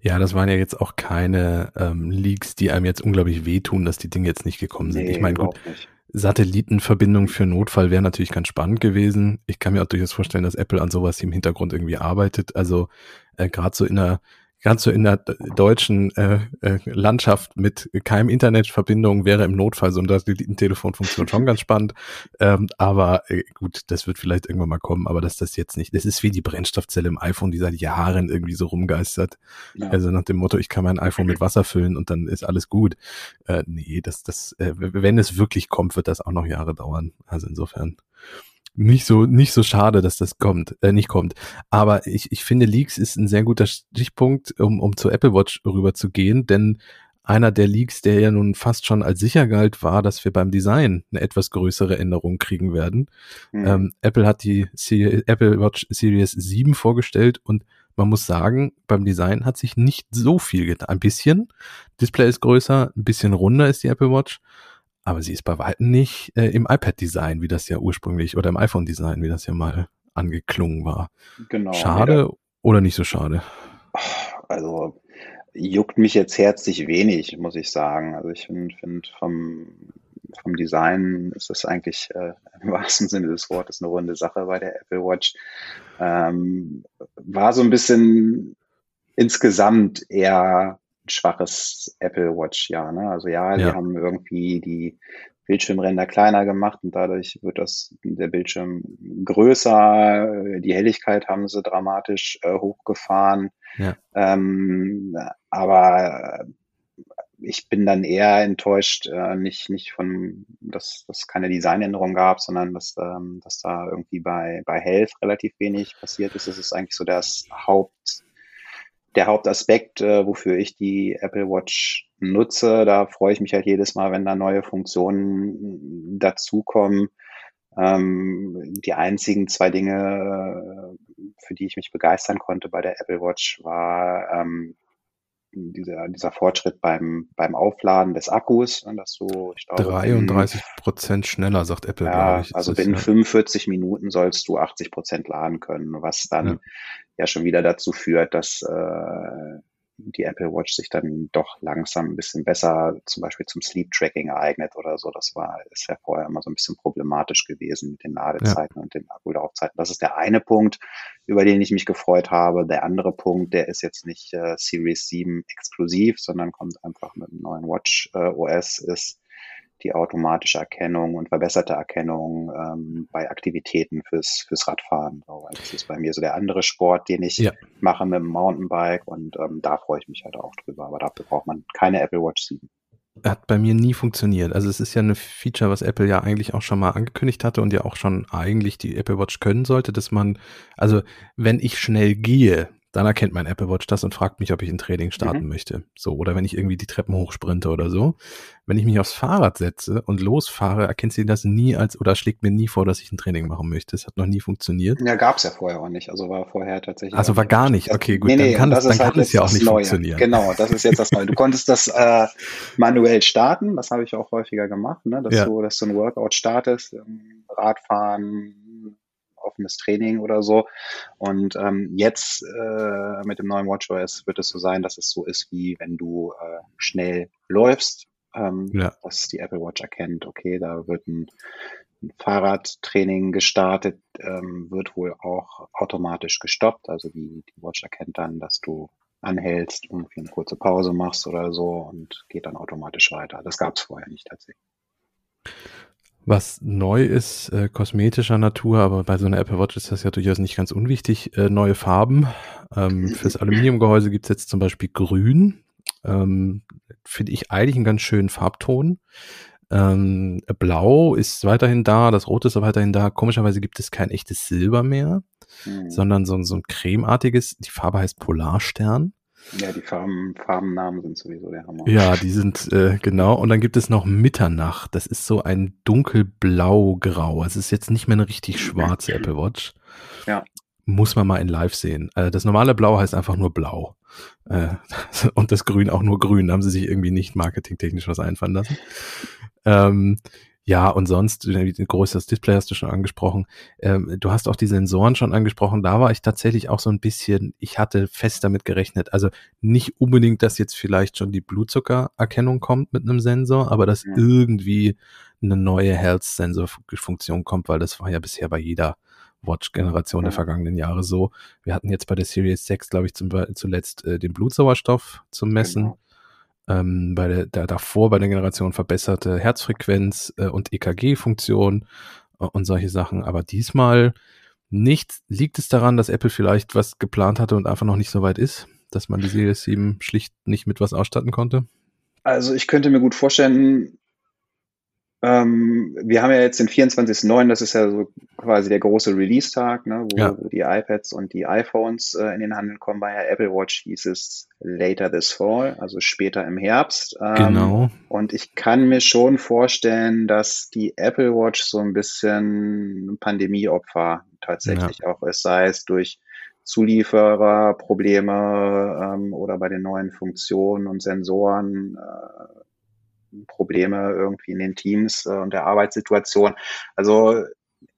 Ja, das waren ja jetzt auch keine ähm, Leaks, die einem jetzt unglaublich wehtun, dass die Dinge jetzt nicht gekommen sind. Nee, ich meine, gut, nicht. Satellitenverbindung für Notfall wäre natürlich ganz spannend gewesen. Ich kann mir auch durchaus vorstellen, dass Apple an sowas im Hintergrund irgendwie arbeitet. Also äh, gerade so in der ganz so in der deutschen äh, äh, Landschaft mit keinem Internetverbindung wäre im Notfall so eine Satellitentelefonfunktion schon ganz spannend. Ähm, aber äh, gut, das wird vielleicht irgendwann mal kommen, aber dass das jetzt nicht, das ist wie die Brennstoffzelle im iPhone, die seit Jahren irgendwie so rumgeistert. Ja. Also nach dem Motto, ich kann mein iPhone mit Wasser füllen und dann ist alles gut. Äh, nee, das, das, äh, wenn es wirklich kommt, wird das auch noch Jahre dauern. Also insofern nicht so nicht so schade, dass das kommt, äh, nicht kommt. Aber ich, ich finde, Leaks ist ein sehr guter Stichpunkt, um, um zur Apple Watch rüber zu gehen, denn einer der Leaks, der ja nun fast schon als sicher galt, war, dass wir beim Design eine etwas größere Änderung kriegen werden. Mhm. Ähm, Apple hat die Serie, Apple Watch Series 7 vorgestellt und man muss sagen, beim Design hat sich nicht so viel getan. Ein bisschen. Display ist größer, ein bisschen runder ist die Apple Watch aber sie ist bei weitem nicht äh, im iPad-Design, wie das ja ursprünglich, oder im iPhone-Design, wie das ja mal angeklungen war. Genau. Schade ja. oder nicht so schade? Also juckt mich jetzt herzlich wenig, muss ich sagen. Also ich finde find vom, vom Design ist das eigentlich äh, im wahrsten Sinne des Wortes eine runde Sache bei der Apple Watch. Ähm, war so ein bisschen insgesamt eher schwaches Apple Watch Jahr. Ne? Also ja, die ja. haben irgendwie die Bildschirmränder kleiner gemacht und dadurch wird das der Bildschirm größer. Die Helligkeit haben sie dramatisch äh, hochgefahren. Ja. Ähm, aber ich bin dann eher enttäuscht, äh, nicht, nicht von, dass es keine Designänderung gab, sondern dass, ähm, dass da irgendwie bei, bei Health relativ wenig passiert ist. Das ist eigentlich so das Haupt, der Hauptaspekt, äh, wofür ich die Apple Watch nutze. Da freue ich mich halt jedes Mal, wenn da neue Funktionen dazukommen. Ähm, die einzigen zwei Dinge, äh, für die ich mich begeistern konnte bei der Apple Watch, war ähm, dieser, dieser Fortschritt beim, beim Aufladen des Akkus, ne, dass du, ich glaube, 33 Prozent schneller, sagt Apple, ja, ich. Also binnen ja. 45 Minuten sollst du 80 Prozent laden können, was dann ja. ja schon wieder dazu führt, dass äh, die Apple Watch sich dann doch langsam ein bisschen besser zum Beispiel zum Sleep Tracking ereignet oder so. Das war, ist ja vorher immer so ein bisschen problematisch gewesen mit den Ladezeiten ja. und den Akkulaufzeiten. Das ist der eine Punkt, über den ich mich gefreut habe. Der andere Punkt, der ist jetzt nicht äh, Series 7 exklusiv, sondern kommt einfach mit dem neuen Watch äh, OS, ist die automatische Erkennung und verbesserte Erkennung ähm, bei Aktivitäten fürs, fürs Radfahren. So, das ist bei mir so der andere Sport, den ich ja. mache mit dem Mountainbike und ähm, da freue ich mich halt auch drüber. Aber dafür braucht man keine Apple Watch 7 hat bei mir nie funktioniert. Also es ist ja eine Feature, was Apple ja eigentlich auch schon mal angekündigt hatte und ja auch schon eigentlich die Apple Watch können sollte, dass man, also wenn ich schnell gehe, dann erkennt mein Apple Watch das und fragt mich, ob ich ein Training starten mhm. möchte. So, oder wenn ich irgendwie die Treppen hochsprinte oder so. Wenn ich mich aufs Fahrrad setze und losfahre, erkennt sie das nie als oder schlägt mir nie vor, dass ich ein Training machen möchte. Das hat noch nie funktioniert. Ja, gab's ja vorher auch nicht. Also war vorher tatsächlich. Also war gar nicht. Okay, gut. Nee, nee, dann kann, es, dann kann halt es ja auch nicht Neue. funktionieren. Genau, das ist jetzt das Neue. Du konntest das äh, manuell starten. Das habe ich auch häufiger gemacht, ne? dass, ja. du, dass du ein Workout startest, Radfahren, offenes Training oder so. Und ähm, jetzt äh, mit dem neuen WatchOS wird es so sein, dass es so ist, wie wenn du äh, schnell läufst, ähm, ja. dass die Apple Watch erkennt, okay, da wird ein, ein Fahrradtraining gestartet, ähm, wird wohl auch automatisch gestoppt. Also die, die Watch erkennt dann, dass du anhältst, irgendwie eine kurze Pause machst oder so und geht dann automatisch weiter. Das gab es vorher nicht tatsächlich. Was neu ist, äh, kosmetischer Natur, aber bei so einer Apple Watch ist das ja durchaus nicht ganz unwichtig. Äh, neue Farben. Ähm, fürs Aluminiumgehäuse gibt's jetzt zum Beispiel grün. Ähm, Finde ich eigentlich einen ganz schönen Farbton. Ähm, Blau ist weiterhin da, das Rot ist weiterhin da. Komischerweise gibt es kein echtes Silber mehr, mhm. sondern so, so ein cremeartiges, die Farbe heißt Polarstern. Ja, die Farben, Farbennamen sind sowieso der Hammer. Ja, die sind äh, genau. Und dann gibt es noch Mitternacht. Das ist so ein dunkelblau-grau. Es ist jetzt nicht mehr eine richtig schwarze Apple Watch. Ja. Muss man mal in Live sehen. Also das normale Blau heißt einfach nur Blau. Äh, und das Grün auch nur Grün. Da haben sie sich irgendwie nicht marketingtechnisch was einfallen lassen. Ähm, Ja, und sonst, ein größeres Display hast du schon angesprochen. Ähm, du hast auch die Sensoren schon angesprochen. Da war ich tatsächlich auch so ein bisschen, ich hatte fest damit gerechnet. Also nicht unbedingt, dass jetzt vielleicht schon die Blutzuckererkennung kommt mit einem Sensor, aber dass ja. irgendwie eine neue Health-Sensor-Funktion kommt, weil das war ja bisher bei jeder Watch-Generation ja. der vergangenen Jahre so. Wir hatten jetzt bei der Series 6, glaube ich, zum, zuletzt äh, den Blutsauerstoff zum Messen. Genau ähm, bei der, der davor bei der Generation verbesserte Herzfrequenz äh, und EKG-Funktion äh, und solche Sachen. Aber diesmal nicht, liegt es daran, dass Apple vielleicht was geplant hatte und einfach noch nicht so weit ist, dass man die Series 7 schlicht nicht mit was ausstatten konnte? Also ich könnte mir gut vorstellen, ähm, wir haben ja jetzt den 24.09., das ist ja so quasi der große Release-Tag, ne, wo, ja. die iPads und die iPhones äh, in den Handel kommen. Bei der Apple Watch hieß es later this fall, also später im Herbst. Ähm, genau. Und ich kann mir schon vorstellen, dass die Apple Watch so ein bisschen Pandemieopfer tatsächlich ja. auch ist, sei es durch Zuliefererprobleme ähm, oder bei den neuen Funktionen und Sensoren. Äh, Probleme irgendwie in den Teams äh, und der Arbeitssituation. Also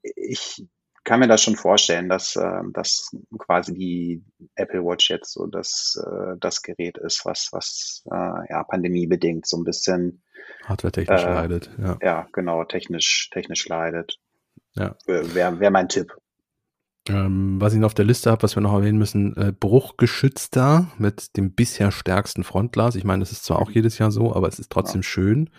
ich kann mir das schon vorstellen, dass, äh, dass quasi die Apple Watch jetzt so das, äh, das Gerät ist, was, was äh, ja, pandemiebedingt so ein bisschen hardware-technisch äh, leidet. Ja. ja, genau, technisch, technisch leidet. Ja. Wäre wär mein Tipp. Ähm, was ich noch auf der Liste habe, was wir noch erwähnen müssen, äh, bruchgeschützter mit dem bisher stärksten Frontglas. Ich meine, das ist zwar auch jedes Jahr so, aber es ist trotzdem ja. schön,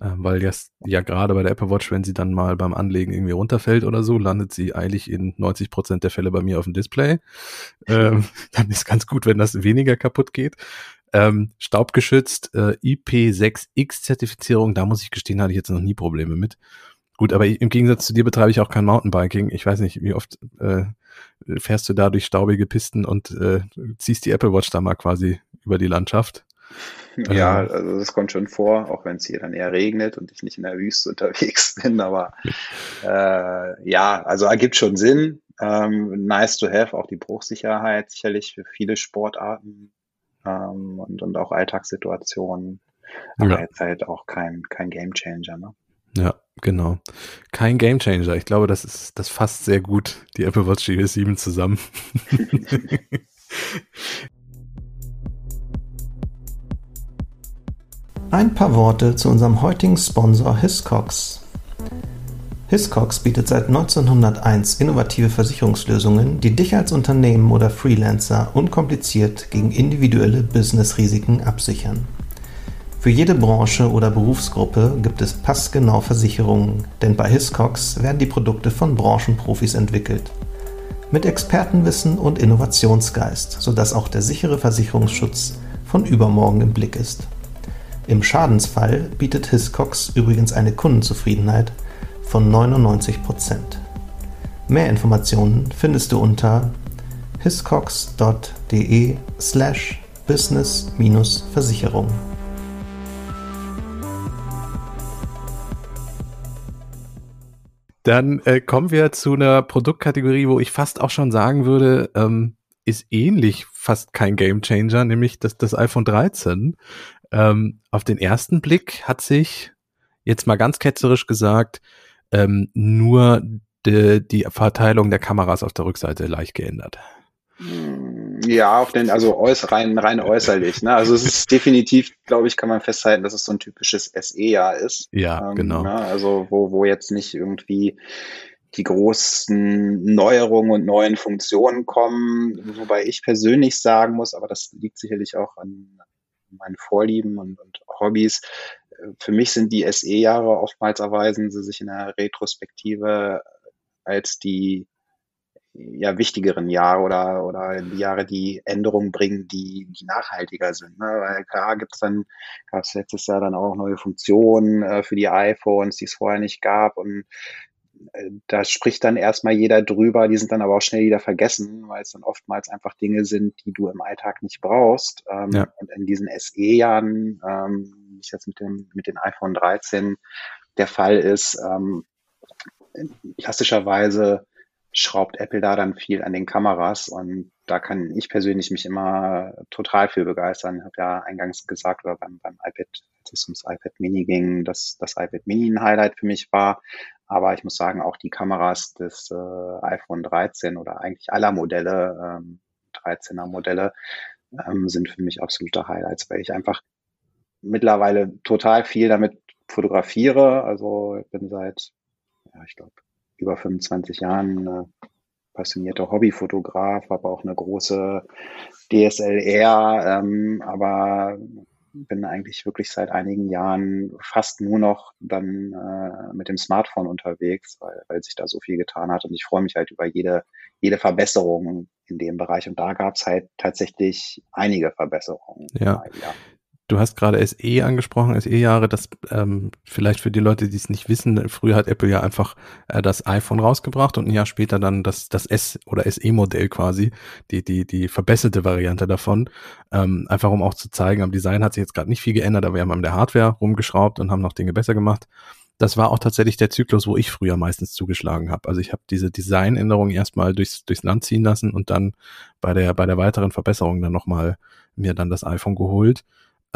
äh, weil jetzt ja gerade bei der Apple Watch, wenn sie dann mal beim Anlegen irgendwie runterfällt oder so, landet sie eigentlich in 90 Prozent der Fälle bei mir auf dem Display. Ähm, dann ist ganz gut, wenn das weniger kaputt geht. Ähm, staubgeschützt, äh, IP6X-Zertifizierung, da muss ich gestehen, hatte ich jetzt noch nie Probleme mit. Gut, aber im Gegensatz zu dir betreibe ich auch kein Mountainbiking. Ich weiß nicht, wie oft äh, fährst du da durch staubige Pisten und äh, ziehst die Apple Watch da mal quasi über die Landschaft. Ja, ähm. also das kommt schon vor, auch wenn es hier dann eher regnet und ich nicht in der Wüste unterwegs bin. Aber äh, ja, also ergibt schon Sinn. Ähm, nice to have, auch die Bruchsicherheit sicherlich für viele Sportarten ähm, und, und auch Alltagssituationen. Aber ja. jetzt halt auch kein, kein Game Changer. Ne? Ja, genau. Kein Gamechanger. Ich glaube, das ist, das fasst sehr gut die Apple Watch Series 7 zusammen. Ein paar Worte zu unserem heutigen Sponsor Hiscox. Hiscox bietet seit 1901 innovative Versicherungslösungen, die dich als Unternehmen oder Freelancer unkompliziert gegen individuelle Business-Risiken absichern. Für jede Branche oder Berufsgruppe gibt es passgenau Versicherungen, denn bei Hiscox werden die Produkte von Branchenprofis entwickelt. Mit Expertenwissen und Innovationsgeist, sodass auch der sichere Versicherungsschutz von übermorgen im Blick ist. Im Schadensfall bietet Hiscox übrigens eine Kundenzufriedenheit von 99%. Mehr Informationen findest du unter hiscox.de slash business-versicherung. Dann äh, kommen wir zu einer Produktkategorie, wo ich fast auch schon sagen würde, ähm, ist ähnlich fast kein Gamechanger, nämlich das, das iPhone 13. Ähm, auf den ersten Blick hat sich jetzt mal ganz ketzerisch gesagt, ähm, nur de, die Verteilung der Kameras auf der Rückseite leicht geändert. Ja, auf den, also äuß, rein, rein äußerlich. Ne? Also es ist definitiv, glaube ich, kann man festhalten, dass es so ein typisches SE-Jahr ist. Ja, ähm, genau. Ne? Also wo, wo jetzt nicht irgendwie die großen Neuerungen und neuen Funktionen kommen, wobei ich persönlich sagen muss, aber das liegt sicherlich auch an meinen Vorlieben und, und Hobbys. Für mich sind die SE-Jahre oftmals erweisen sie sich in der Retrospektive als die ja wichtigeren Jahre oder, oder die Jahre, die Änderungen bringen, die, die nachhaltiger sind. Ne? Weil klar gibt's dann, gab es letztes Jahr dann auch neue Funktionen äh, für die iPhones, die es vorher nicht gab und äh, da spricht dann erstmal jeder drüber, die sind dann aber auch schnell wieder vergessen, weil es dann oftmals einfach Dinge sind, die du im Alltag nicht brauchst. Ähm, ja. Und in diesen SE-Jahren, ähm, wie es jetzt mit dem, mit dem iPhone 13 der Fall ist, ähm, klassischerweise schraubt Apple da dann viel an den Kameras und da kann ich persönlich mich immer total für begeistern. Ich habe ja eingangs gesagt, oder beim, beim iPad, als es ums iPad Mini ging, dass das iPad Mini ein Highlight für mich war. Aber ich muss sagen, auch die Kameras des äh, iPhone 13 oder eigentlich aller Modelle, ähm, 13er Modelle, ähm, sind für mich absolute Highlights, weil ich einfach mittlerweile total viel damit fotografiere. Also ich bin seit, ja, ich glaube, über 25 Jahren äh, passionierter Hobbyfotograf, habe auch eine große DSLR, ähm, aber bin eigentlich wirklich seit einigen Jahren fast nur noch dann äh, mit dem Smartphone unterwegs, weil, weil sich da so viel getan hat und ich freue mich halt über jede, jede Verbesserung in dem Bereich und da gab es halt tatsächlich einige Verbesserungen. Ja. ja. Du hast gerade SE angesprochen, SE-Jahre, das ähm, vielleicht für die Leute, die es nicht wissen, früher hat Apple ja einfach äh, das iPhone rausgebracht und ein Jahr später dann das, das S- oder SE-Modell quasi, die, die, die verbesserte Variante davon, ähm, einfach um auch zu zeigen, am Design hat sich jetzt gerade nicht viel geändert, aber wir haben an der Hardware rumgeschraubt und haben noch Dinge besser gemacht. Das war auch tatsächlich der Zyklus, wo ich früher meistens zugeschlagen habe. Also ich habe diese Designänderung erstmal durchs, durchs Land ziehen lassen und dann bei der, bei der weiteren Verbesserung dann nochmal mir dann das iPhone geholt.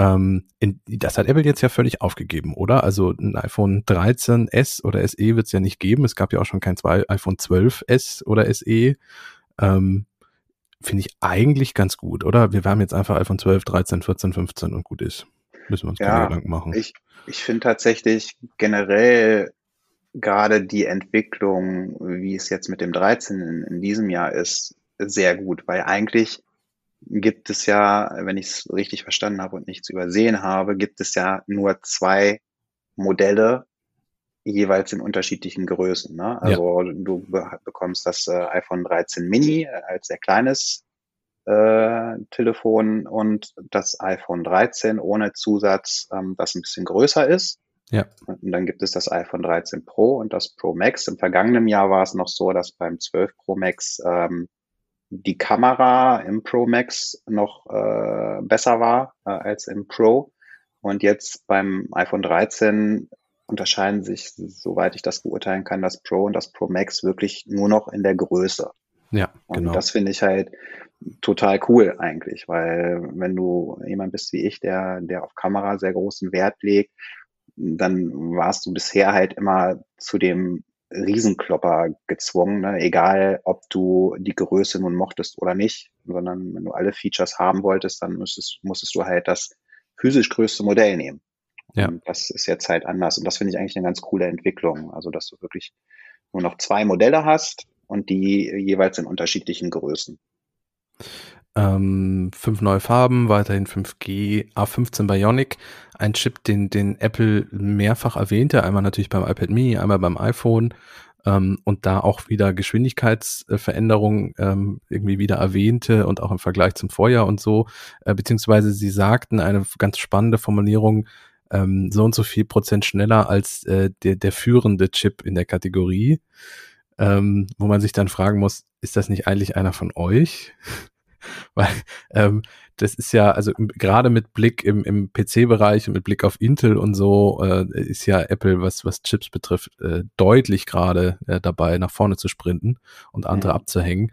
Ähm, in, das hat Apple jetzt ja völlig aufgegeben, oder? Also ein iPhone 13s oder SE wird es ja nicht geben. Es gab ja auch schon kein zwei, iPhone 12s oder SE. Ähm, Finde ich eigentlich ganz gut, oder? Wir haben jetzt einfach iPhone 12, 13, 14, 15 und gut ist. Müssen wir uns ja, keine Gedanken machen. Ich, ich finde tatsächlich generell gerade die Entwicklung, wie es jetzt mit dem 13 in, in diesem Jahr ist, sehr gut, weil eigentlich gibt es ja, wenn ich es richtig verstanden habe und nichts übersehen habe, gibt es ja nur zwei Modelle jeweils in unterschiedlichen Größen. Ne? Also ja. du bekommst das äh, iPhone 13 Mini als sehr kleines äh, Telefon und das iPhone 13 ohne Zusatz, ähm, das ein bisschen größer ist. Ja. Und dann gibt es das iPhone 13 Pro und das Pro Max. Im vergangenen Jahr war es noch so, dass beim 12 Pro Max ähm, die Kamera im Pro Max noch äh, besser war äh, als im Pro. Und jetzt beim iPhone 13 unterscheiden sich, soweit ich das beurteilen kann, das Pro und das Pro Max wirklich nur noch in der Größe. Ja, genau. Und das finde ich halt total cool eigentlich, weil wenn du jemand bist wie ich, der, der auf Kamera sehr großen Wert legt, dann warst du bisher halt immer zu dem Riesenklopper gezwungen, ne? egal ob du die Größe nun mochtest oder nicht, sondern wenn du alle Features haben wolltest, dann musstest, musstest du halt das physisch größte Modell nehmen. Ja. Und das ist jetzt halt anders und das finde ich eigentlich eine ganz coole Entwicklung, also dass du wirklich nur noch zwei Modelle hast und die jeweils in unterschiedlichen Größen. Ähm, fünf neue Farben, weiterhin 5G, A15 Bionic, ein Chip, den, den Apple mehrfach erwähnte, einmal natürlich beim iPad Mini, einmal beim iPhone. Ähm, und da auch wieder Geschwindigkeitsveränderungen ähm, irgendwie wieder erwähnte und auch im Vergleich zum Vorjahr und so, äh, beziehungsweise sie sagten eine ganz spannende Formulierung, ähm, so und so viel Prozent schneller als äh, der, der führende Chip in der Kategorie, ähm, wo man sich dann fragen muss, ist das nicht eigentlich einer von euch? Weil ähm, das ist ja, also gerade mit Blick im, im PC-Bereich und mit Blick auf Intel und so, äh, ist ja Apple, was, was Chips betrifft, äh, deutlich gerade äh, dabei, nach vorne zu sprinten und andere mhm. abzuhängen.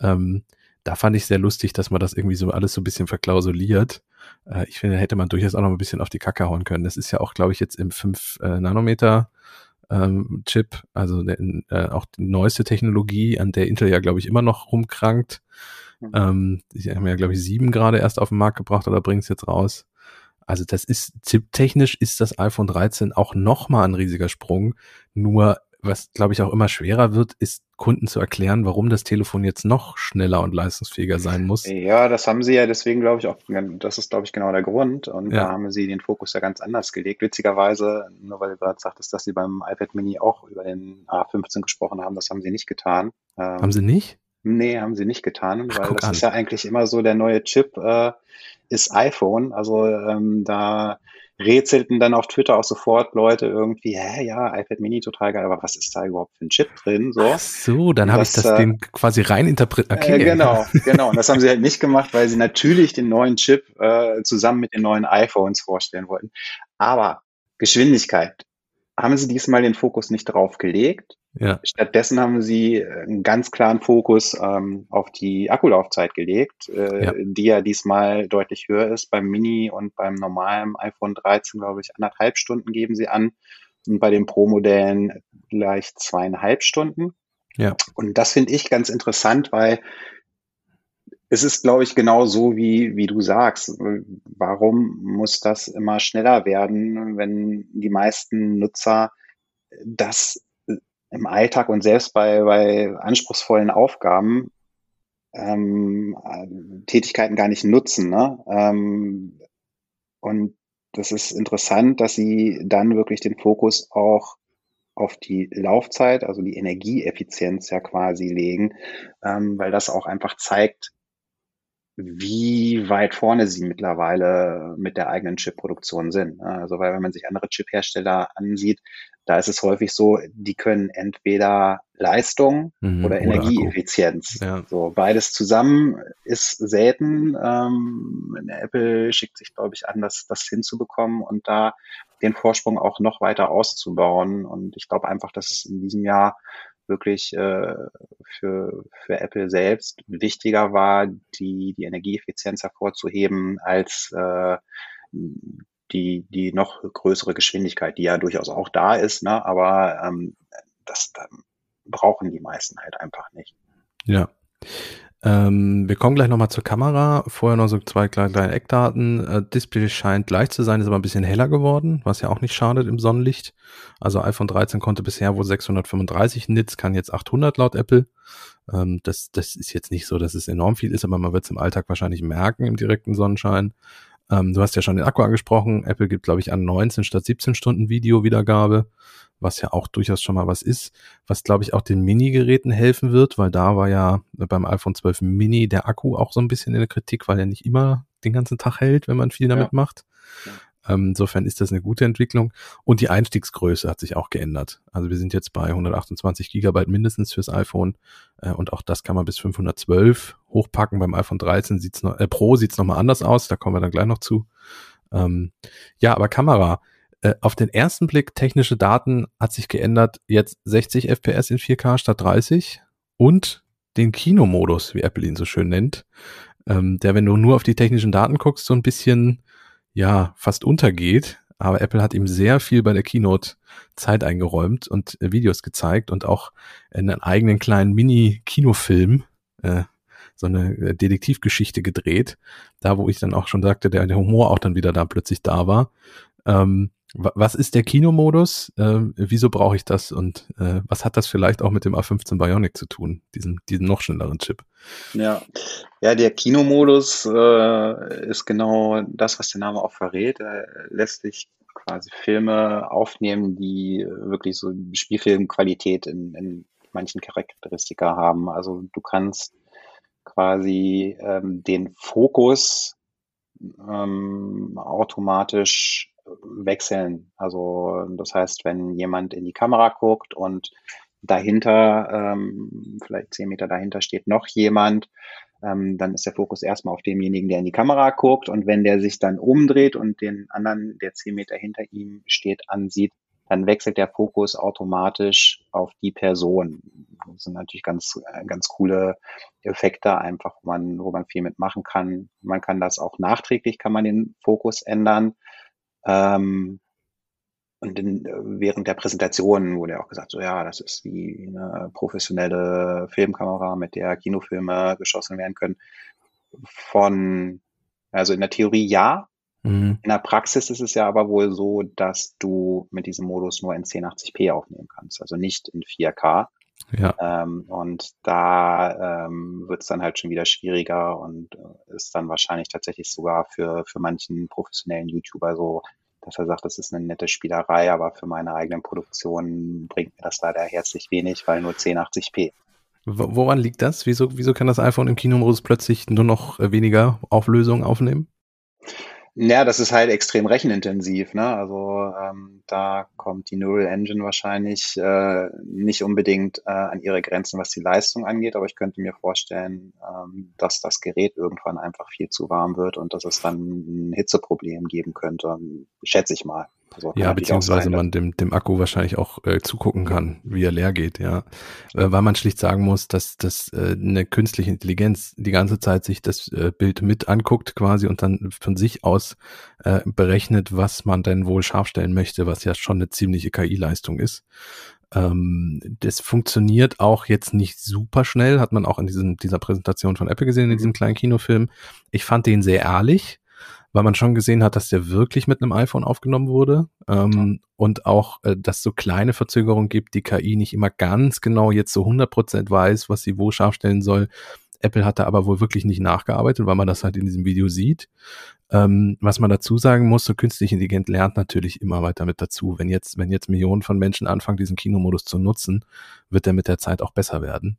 Ähm, da fand ich sehr lustig, dass man das irgendwie so alles so ein bisschen verklausuliert. Äh, ich finde, da hätte man durchaus auch noch ein bisschen auf die Kacke hauen können. Das ist ja auch, glaube ich, jetzt im 5 äh, Nanometer ähm, Chip, also der, äh, auch die neueste Technologie, an der Intel ja, glaube ich, immer noch rumkrankt. Mhm. Ähm, die haben ja, glaube ich, sieben gerade erst auf den Markt gebracht oder bringen es jetzt raus. Also das ist, technisch ist das iPhone 13 auch nochmal ein riesiger Sprung. Nur, was, glaube ich, auch immer schwerer wird, ist Kunden zu erklären, warum das Telefon jetzt noch schneller und leistungsfähiger sein muss. Ja, das haben sie ja deswegen, glaube ich, auch, das ist, glaube ich, genau der Grund. Und ja. da haben sie den Fokus ja ganz anders gelegt. Witzigerweise, nur weil du gerade sagtest, dass sie beim iPad Mini auch über den A15 gesprochen haben, das haben sie nicht getan. Haben sie nicht? Nee, haben sie nicht getan, Ach, weil das an. ist ja eigentlich immer so, der neue Chip äh, ist iPhone. Also ähm, da rätselten dann auf Twitter auch sofort Leute irgendwie, hä, ja, iPad Mini total geil, aber was ist da überhaupt für ein Chip drin? So, Ach so dann habe ich das äh, dem quasi rein interpretiert. Okay. Äh, genau, genau. Und das haben sie halt nicht gemacht, weil sie natürlich den neuen Chip äh, zusammen mit den neuen iPhones vorstellen wollten. Aber Geschwindigkeit haben sie diesmal den Fokus nicht drauf gelegt. Ja. Stattdessen haben sie einen ganz klaren Fokus ähm, auf die Akkulaufzeit gelegt, äh, ja. die ja diesmal deutlich höher ist. Beim Mini und beim normalen iPhone 13, glaube ich, anderthalb Stunden geben sie an. Und bei den Pro-Modellen gleich zweieinhalb Stunden. Ja. Und das finde ich ganz interessant, weil es ist, glaube ich, genau so, wie, wie du sagst. Warum muss das immer schneller werden, wenn die meisten Nutzer das im Alltag und selbst bei, bei anspruchsvollen Aufgaben ähm, Tätigkeiten gar nicht nutzen. Ne? Ähm, und das ist interessant, dass sie dann wirklich den Fokus auch auf die Laufzeit, also die Energieeffizienz ja quasi legen, ähm, weil das auch einfach zeigt, wie weit vorne sie mittlerweile mit der eigenen Chip-Produktion sind. Also weil wenn man sich andere Chip-Hersteller ansieht, da ist es häufig so, die können entweder Leistung mhm, oder, oder Energieeffizienz. Ja. So beides zusammen ist selten. Ähm, Apple schickt sich, glaube ich, an, das, das hinzubekommen und da den Vorsprung auch noch weiter auszubauen. Und ich glaube einfach, dass es in diesem Jahr wirklich äh, für, für Apple selbst wichtiger war, die, die Energieeffizienz hervorzuheben, als äh, die, die noch größere Geschwindigkeit, die ja durchaus auch da ist, ne? aber ähm, das ähm, brauchen die meisten halt einfach nicht. Ja. Ähm, wir kommen gleich nochmal zur Kamera. Vorher noch so zwei kleine, kleine Eckdaten. Äh, Display scheint gleich zu sein, ist aber ein bisschen heller geworden, was ja auch nicht schadet im Sonnenlicht. Also iPhone 13 konnte bisher wohl 635 Nits, kann jetzt 800 laut Apple. Ähm, das, das ist jetzt nicht so, dass es enorm viel ist, aber man wird es im Alltag wahrscheinlich merken im direkten Sonnenschein. Ähm, du hast ja schon den Akku angesprochen. Apple gibt, glaube ich, an 19 statt 17 Stunden Video-Wiedergabe was ja auch durchaus schon mal was ist, was glaube ich auch den Mini-Geräten helfen wird, weil da war ja beim iPhone 12 Mini der Akku auch so ein bisschen in der Kritik, weil er nicht immer den ganzen Tag hält, wenn man viel damit ja. macht. Ähm, insofern ist das eine gute Entwicklung. Und die Einstiegsgröße hat sich auch geändert. Also wir sind jetzt bei 128 Gigabyte mindestens fürs iPhone äh, und auch das kann man bis 512 hochpacken. Beim iPhone 13 sieht's noch, äh, Pro sieht's noch mal anders aus, da kommen wir dann gleich noch zu. Ähm, ja, aber Kamera äh, auf den ersten Blick technische Daten hat sich geändert. Jetzt 60 FPS in 4K statt 30 und den Kinomodus, wie Apple ihn so schön nennt, ähm, der, wenn du nur auf die technischen Daten guckst, so ein bisschen, ja, fast untergeht. Aber Apple hat ihm sehr viel bei der Keynote Zeit eingeräumt und äh, Videos gezeigt und auch einen eigenen kleinen Mini-Kinofilm, äh, so eine äh, Detektivgeschichte gedreht. Da, wo ich dann auch schon sagte, der, der Humor auch dann wieder da plötzlich da war. Ähm, was ist der Kinomodus? Äh, wieso brauche ich das? Und äh, was hat das vielleicht auch mit dem A15 Bionic zu tun, diesem, diesem noch schnelleren Chip? Ja, ja der Kinomodus äh, ist genau das, was der Name auch verrät. Er lässt sich quasi Filme aufnehmen, die wirklich so Spielfilmqualität in, in manchen Charakteristika haben. Also du kannst quasi ähm, den Fokus ähm, automatisch wechseln. Also das heißt, wenn jemand in die Kamera guckt und dahinter, ähm, vielleicht zehn Meter dahinter steht noch jemand, ähm, dann ist der Fokus erstmal auf demjenigen, der in die Kamera guckt. Und wenn der sich dann umdreht und den anderen, der zehn Meter hinter ihm steht, ansieht, dann wechselt der Fokus automatisch auf die Person. Das sind natürlich ganz, ganz coole Effekte einfach, wo man, wo man viel mitmachen kann. Man kann das auch nachträglich, kann man den Fokus ändern. Ähm, und in, während der Präsentation wurde ja auch gesagt, so ja, das ist wie eine professionelle Filmkamera, mit der Kinofilme geschossen werden können. Von, also in der Theorie ja. Mhm. In der Praxis ist es ja aber wohl so, dass du mit diesem Modus nur in 1080p aufnehmen kannst, also nicht in 4K. Ja. Ähm, und da ähm, wird es dann halt schon wieder schwieriger und äh, ist dann wahrscheinlich tatsächlich sogar für, für manchen professionellen YouTuber so, dass er sagt, das ist eine nette Spielerei, aber für meine eigenen Produktionen bringt mir das leider herzlich wenig, weil nur 1080p. Woran liegt das? Wieso, wieso kann das iPhone im Kinomodus plötzlich nur noch äh, weniger Auflösung aufnehmen? Ja, das ist halt extrem rechenintensiv. Ne? Also ähm, da kommt die Neural Engine wahrscheinlich äh, nicht unbedingt äh, an ihre Grenzen, was die Leistung angeht, aber ich könnte mir vorstellen, ähm, dass das Gerät irgendwann einfach viel zu warm wird und dass es dann ein Hitzeproblem geben könnte, schätze ich mal. Ja, beziehungsweise man dem, dem Akku wahrscheinlich auch äh, zugucken kann, wie er leer geht, ja. Äh, weil man schlicht sagen muss, dass, dass äh, eine künstliche Intelligenz die ganze Zeit sich das äh, Bild mit anguckt quasi und dann von sich aus äh, berechnet, was man denn wohl scharf stellen möchte, was ja schon eine ziemliche KI-Leistung ist. Ähm, das funktioniert auch jetzt nicht super schnell, hat man auch in diesem, dieser Präsentation von Apple gesehen, in diesem kleinen Kinofilm. Ich fand den sehr ehrlich weil man schon gesehen hat, dass der wirklich mit einem iPhone aufgenommen wurde ähm, und auch, äh, dass so kleine Verzögerungen gibt, die KI nicht immer ganz genau jetzt so 100% weiß, was sie wo scharf stellen soll. Apple hat da aber wohl wirklich nicht nachgearbeitet, weil man das halt in diesem Video sieht. Ähm, was man dazu sagen muss, so künstlich intelligent lernt natürlich immer weiter mit dazu. Wenn jetzt, wenn jetzt Millionen von Menschen anfangen, diesen Kinomodus zu nutzen, wird der mit der Zeit auch besser werden.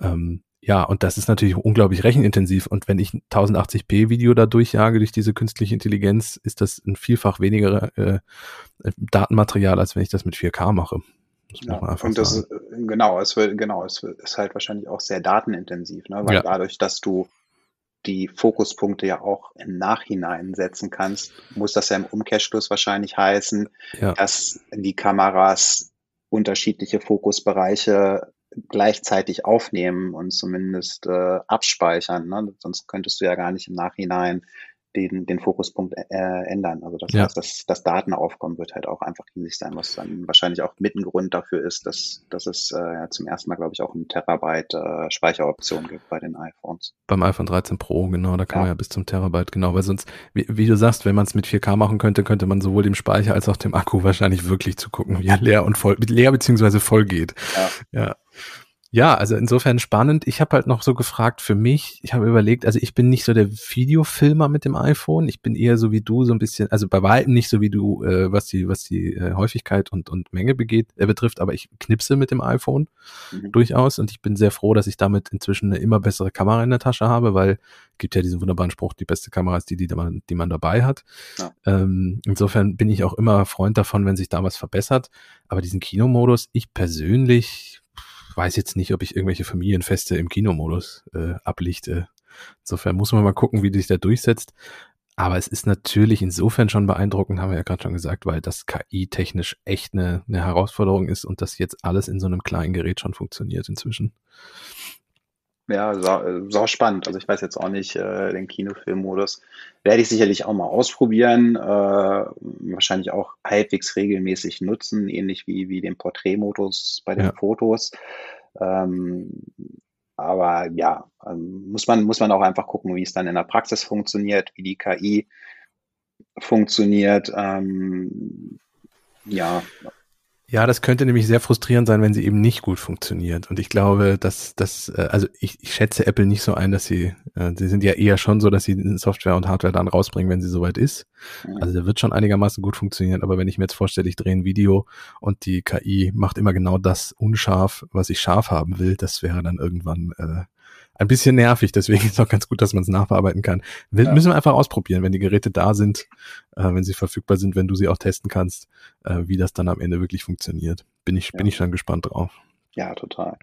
Ähm, ja, und das ist natürlich unglaublich rechenintensiv. Und wenn ich 1080p Video da durchjage durch diese künstliche Intelligenz, ist das ein vielfach weniger äh, Datenmaterial, als wenn ich das mit 4K mache. Ja, und das ist, genau, es wird, genau, es ist halt wahrscheinlich auch sehr datenintensiv, ne? weil ja. dadurch, dass du die Fokuspunkte ja auch im Nachhinein setzen kannst, muss das ja im Umkehrschluss wahrscheinlich heißen, ja. dass die Kameras unterschiedliche Fokusbereiche gleichzeitig aufnehmen und zumindest äh, abspeichern. Ne? Sonst könntest du ja gar nicht im Nachhinein den, den Fokuspunkt äh, ändern. Also das ja. heißt, dass das Datenaufkommen wird halt auch einfach riesig sein, was dann wahrscheinlich auch mit ein Grund dafür ist, dass, dass es äh, zum ersten Mal, glaube ich, auch ein Terabyte äh, Speicheroption gibt bei den iPhones. Beim iPhone 13 Pro, genau, da kann ja. man ja bis zum Terabyte, genau, weil sonst, wie, wie du sagst, wenn man es mit 4K machen könnte, könnte man sowohl dem Speicher als auch dem Akku wahrscheinlich wirklich zugucken, wie er leer und voll, leer beziehungsweise voll geht. Ja. ja. Ja, also insofern spannend. Ich habe halt noch so gefragt für mich, ich habe überlegt, also ich bin nicht so der Videofilmer mit dem iPhone, ich bin eher so wie du, so ein bisschen, also bei weitem nicht so wie du, äh, was die, was die äh, Häufigkeit und, und Menge begeht, äh, betrifft, aber ich knipse mit dem iPhone mhm. durchaus und ich bin sehr froh, dass ich damit inzwischen eine immer bessere Kamera in der Tasche habe, weil gibt ja diesen wunderbaren Spruch, die beste Kamera ist die, die man, die man dabei hat. Ja. Ähm, insofern bin ich auch immer Freund davon, wenn sich da was verbessert. Aber diesen Kinomodus, ich persönlich weiß jetzt nicht, ob ich irgendwelche Familienfeste im Kinomodus äh, ablichte. Insofern muss man mal gucken, wie sich der durchsetzt. Aber es ist natürlich insofern schon beeindruckend, haben wir ja gerade schon gesagt, weil das KI-technisch echt eine, eine Herausforderung ist und das jetzt alles in so einem kleinen Gerät schon funktioniert inzwischen. Ja, sau, sau spannend. Also ich weiß jetzt auch nicht, äh, den Kinofilmmodus werde ich sicherlich auch mal ausprobieren, äh, wahrscheinlich auch halbwegs regelmäßig nutzen, ähnlich wie, wie den Porträtmodus bei den ja. Fotos. Ähm, aber ja, ähm, muss man, muss man auch einfach gucken, wie es dann in der Praxis funktioniert, wie die KI funktioniert. Ähm, ja, ja, das könnte nämlich sehr frustrierend sein, wenn sie eben nicht gut funktioniert. Und ich glaube, dass das, äh, also ich, ich schätze Apple nicht so ein, dass sie, äh, sie sind ja eher schon so, dass sie Software und Hardware dann rausbringen, wenn sie soweit ist. Also der wird schon einigermaßen gut funktionieren, aber wenn ich mir jetzt vorstelle, ich drehe ein Video und die KI macht immer genau das unscharf, was ich scharf haben will, das wäre dann irgendwann äh, ein bisschen nervig. Deswegen ist es auch ganz gut, dass man es nachbearbeiten kann. Wir, ja. Müssen wir einfach ausprobieren, wenn die Geräte da sind, äh, wenn sie verfügbar sind, wenn du sie auch testen kannst, äh, wie das dann am Ende wirklich funktioniert. Bin ich, ja. bin ich schon gespannt drauf. Ja, total.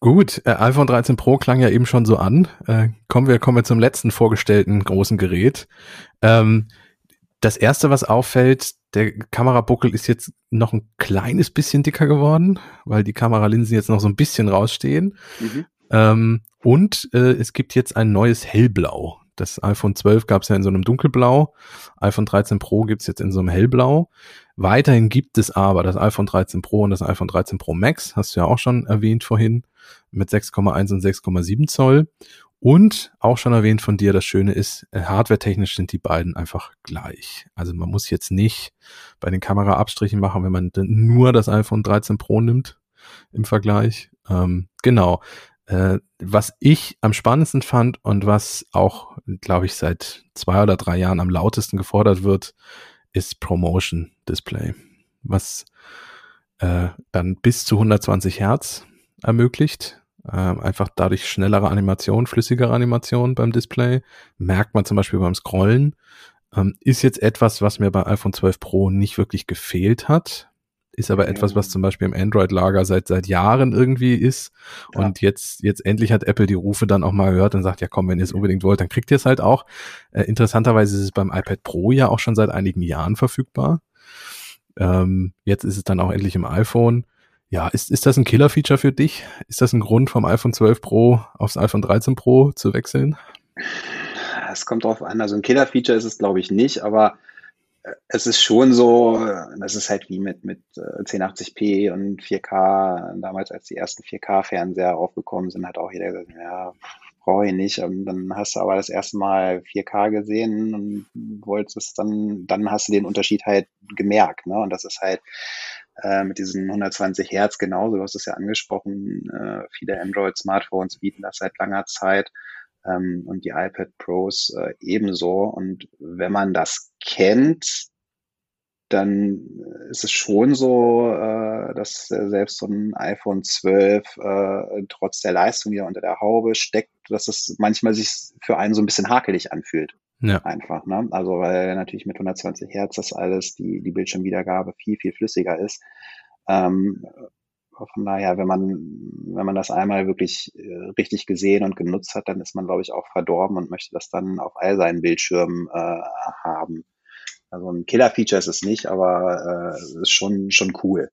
Gut, äh, iPhone 13 Pro klang ja eben schon so an. Äh, kommen wir, kommen wir zum letzten vorgestellten großen Gerät. Ähm, das erste, was auffällt, der Kamerabuckel ist jetzt noch ein kleines bisschen dicker geworden, weil die Kameralinsen jetzt noch so ein bisschen rausstehen. Mhm. Ähm, und äh, es gibt jetzt ein neues Hellblau. Das iPhone 12 gab es ja in so einem Dunkelblau. iPhone 13 Pro gibt's jetzt in so einem Hellblau. Weiterhin gibt es aber das iPhone 13 Pro und das iPhone 13 Pro Max, hast du ja auch schon erwähnt vorhin, mit 6,1 und 6,7 Zoll. Und auch schon erwähnt von dir, das Schöne ist, äh, hardwaretechnisch sind die beiden einfach gleich. Also man muss jetzt nicht bei den Kameraabstrichen machen, wenn man nur das iPhone 13 Pro nimmt im Vergleich. Ähm, genau. Äh, was ich am spannendsten fand und was auch, glaube ich, seit zwei oder drei Jahren am lautesten gefordert wird, ist Promotion Display, was äh, dann bis zu 120 Hertz ermöglicht. Äh, einfach dadurch schnellere Animation, flüssigere Animation beim Display. Merkt man zum Beispiel beim Scrollen. Ähm, ist jetzt etwas, was mir bei iPhone 12 Pro nicht wirklich gefehlt hat ist aber etwas, was zum Beispiel im Android-Lager seit seit Jahren irgendwie ist. Ja. Und jetzt jetzt endlich hat Apple die Rufe dann auch mal gehört und sagt, ja komm, wenn ihr es unbedingt wollt, dann kriegt ihr es halt auch. Äh, interessanterweise ist es beim iPad Pro ja auch schon seit einigen Jahren verfügbar. Ähm, jetzt ist es dann auch endlich im iPhone. Ja, ist, ist das ein Killer-Feature für dich? Ist das ein Grund vom iPhone 12 Pro aufs iPhone 13 Pro zu wechseln? Es kommt drauf an. Also ein Killer-Feature ist es, glaube ich, nicht, aber es ist schon so, das ist halt wie mit, mit 1080p äh, und 4K, damals als die ersten 4K-Fernseher aufgekommen sind, hat auch jeder gesagt, ja, brauche ich nicht. Und dann hast du aber das erste Mal 4K gesehen und wolltest es dann, dann hast du den Unterschied halt gemerkt. Ne? Und das ist halt, äh, mit diesen 120 Hertz genauso. Du hast es ja angesprochen. Äh, viele Android-Smartphones bieten das seit langer Zeit ähm, und die iPad Pros äh, ebenso. Und wenn man das kennt, dann ist es schon so, äh, dass selbst so ein iPhone 12 äh, trotz der Leistung, die da unter der Haube steckt, dass es manchmal sich für einen so ein bisschen hakelig anfühlt. Ja. Einfach, ne? Also weil natürlich mit 120 Hertz das alles, die, die Bildschirmwiedergabe viel, viel flüssiger ist. Ähm, von daher, wenn man, wenn man das einmal wirklich äh, richtig gesehen und genutzt hat, dann ist man, glaube ich, auch verdorben und möchte das dann auf all seinen Bildschirmen äh, haben. Also ein Killer-Feature ist es nicht, aber äh, ist schon, schon cool.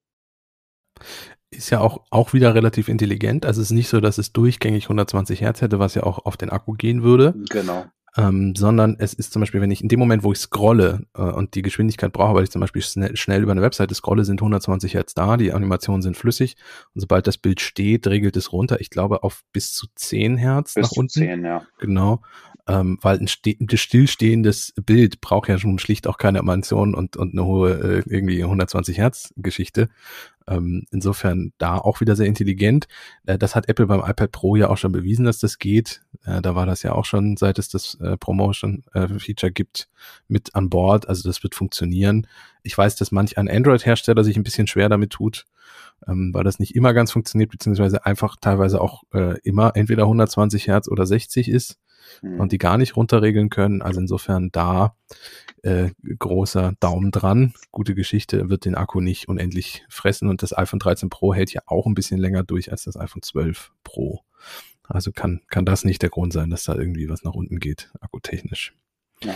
Ist ja auch, auch wieder relativ intelligent. Also es ist nicht so, dass es durchgängig 120 Hertz hätte, was ja auch auf den Akku gehen würde. Genau ähm, sondern es ist zum Beispiel, wenn ich in dem Moment, wo ich scrolle äh, und die Geschwindigkeit brauche, weil ich zum Beispiel schnell, schnell über eine Webseite scrolle, sind 120 Hertz da, die Animationen sind flüssig und sobald das Bild steht, regelt es runter, ich glaube auf bis zu 10 Hertz bis nach unten. 10, ja. Genau. Ähm, weil ein, ein stillstehendes Bild braucht ja schon schlicht auch keine Animation und, und eine hohe äh, irgendwie 120 Hertz Geschichte. Ähm, insofern da auch wieder sehr intelligent. Äh, das hat Apple beim iPad Pro ja auch schon bewiesen, dass das geht. Äh, da war das ja auch schon, seit es das äh, Promotion-Feature äh, gibt, mit an Bord. Also das wird funktionieren. Ich weiß, dass manch ein Android-Hersteller sich ein bisschen schwer damit tut, ähm, weil das nicht immer ganz funktioniert, beziehungsweise einfach teilweise auch äh, immer entweder 120 Hertz oder 60 ist mhm. und die gar nicht runterregeln können. Also insofern da äh, großer Daumen dran. Gute Geschichte, wird den Akku nicht unendlich fressen und das iPhone 13 Pro hält ja auch ein bisschen länger durch als das iPhone 12 Pro. Also kann, kann das nicht der Grund sein, dass da irgendwie was nach unten geht, akkutechnisch. Ja.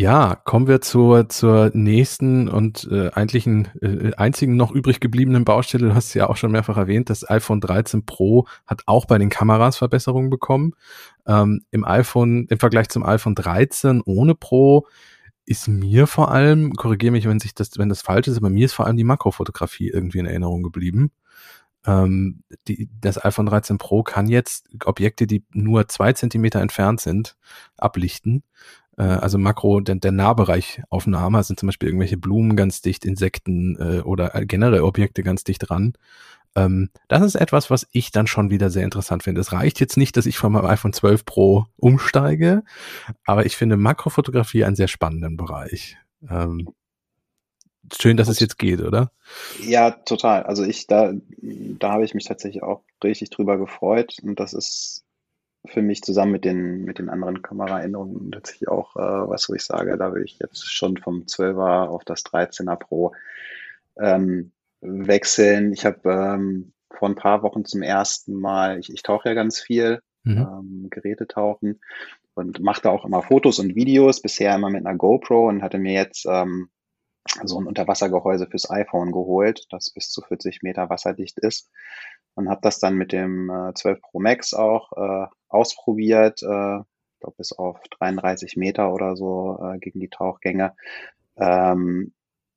Ja, kommen wir zur, zur nächsten und äh, eigentlichen, äh, einzigen noch übrig gebliebenen Baustelle. Du hast ja auch schon mehrfach erwähnt. Das iPhone 13 Pro hat auch bei den Kameras Verbesserungen bekommen. Ähm, Im iPhone, im Vergleich zum iPhone 13 ohne Pro ist mir vor allem, korrigiere mich, wenn sich das, wenn das falsch ist, aber mir ist vor allem die Makrofotografie irgendwie in Erinnerung geblieben. Ähm, die, das iPhone 13 Pro kann jetzt Objekte, die nur zwei Zentimeter entfernt sind, ablichten. Äh, also Makro, der, der Nahbereich Aufnahme, sind zum Beispiel irgendwelche Blumen ganz dicht, Insekten äh, oder generell Objekte ganz dicht dran. Ähm, das ist etwas, was ich dann schon wieder sehr interessant finde. Es reicht jetzt nicht, dass ich von meinem iPhone 12 Pro umsteige, aber ich finde Makrofotografie einen sehr spannenden Bereich. Ähm, schön, dass es jetzt geht, oder? Ja, total. Also ich, da, da habe ich mich tatsächlich auch richtig drüber gefreut und das ist für mich zusammen mit den, mit den anderen Kameraänderungen tatsächlich auch äh, was, wo ich sage, da will ich jetzt schon vom 12er auf das 13er Pro ähm, wechseln. Ich habe ähm, vor ein paar Wochen zum ersten Mal, ich, ich tauche ja ganz viel, mhm. ähm, Geräte tauchen und mache da auch immer Fotos und Videos, bisher immer mit einer GoPro und hatte mir jetzt ähm, so ein Unterwassergehäuse fürs iPhone geholt, das bis zu 40 Meter wasserdicht ist und habe das dann mit dem äh, 12 Pro Max auch äh, ausprobiert, äh, ich glaube bis auf 33 Meter oder so äh, gegen die Tauchgänge. Ähm,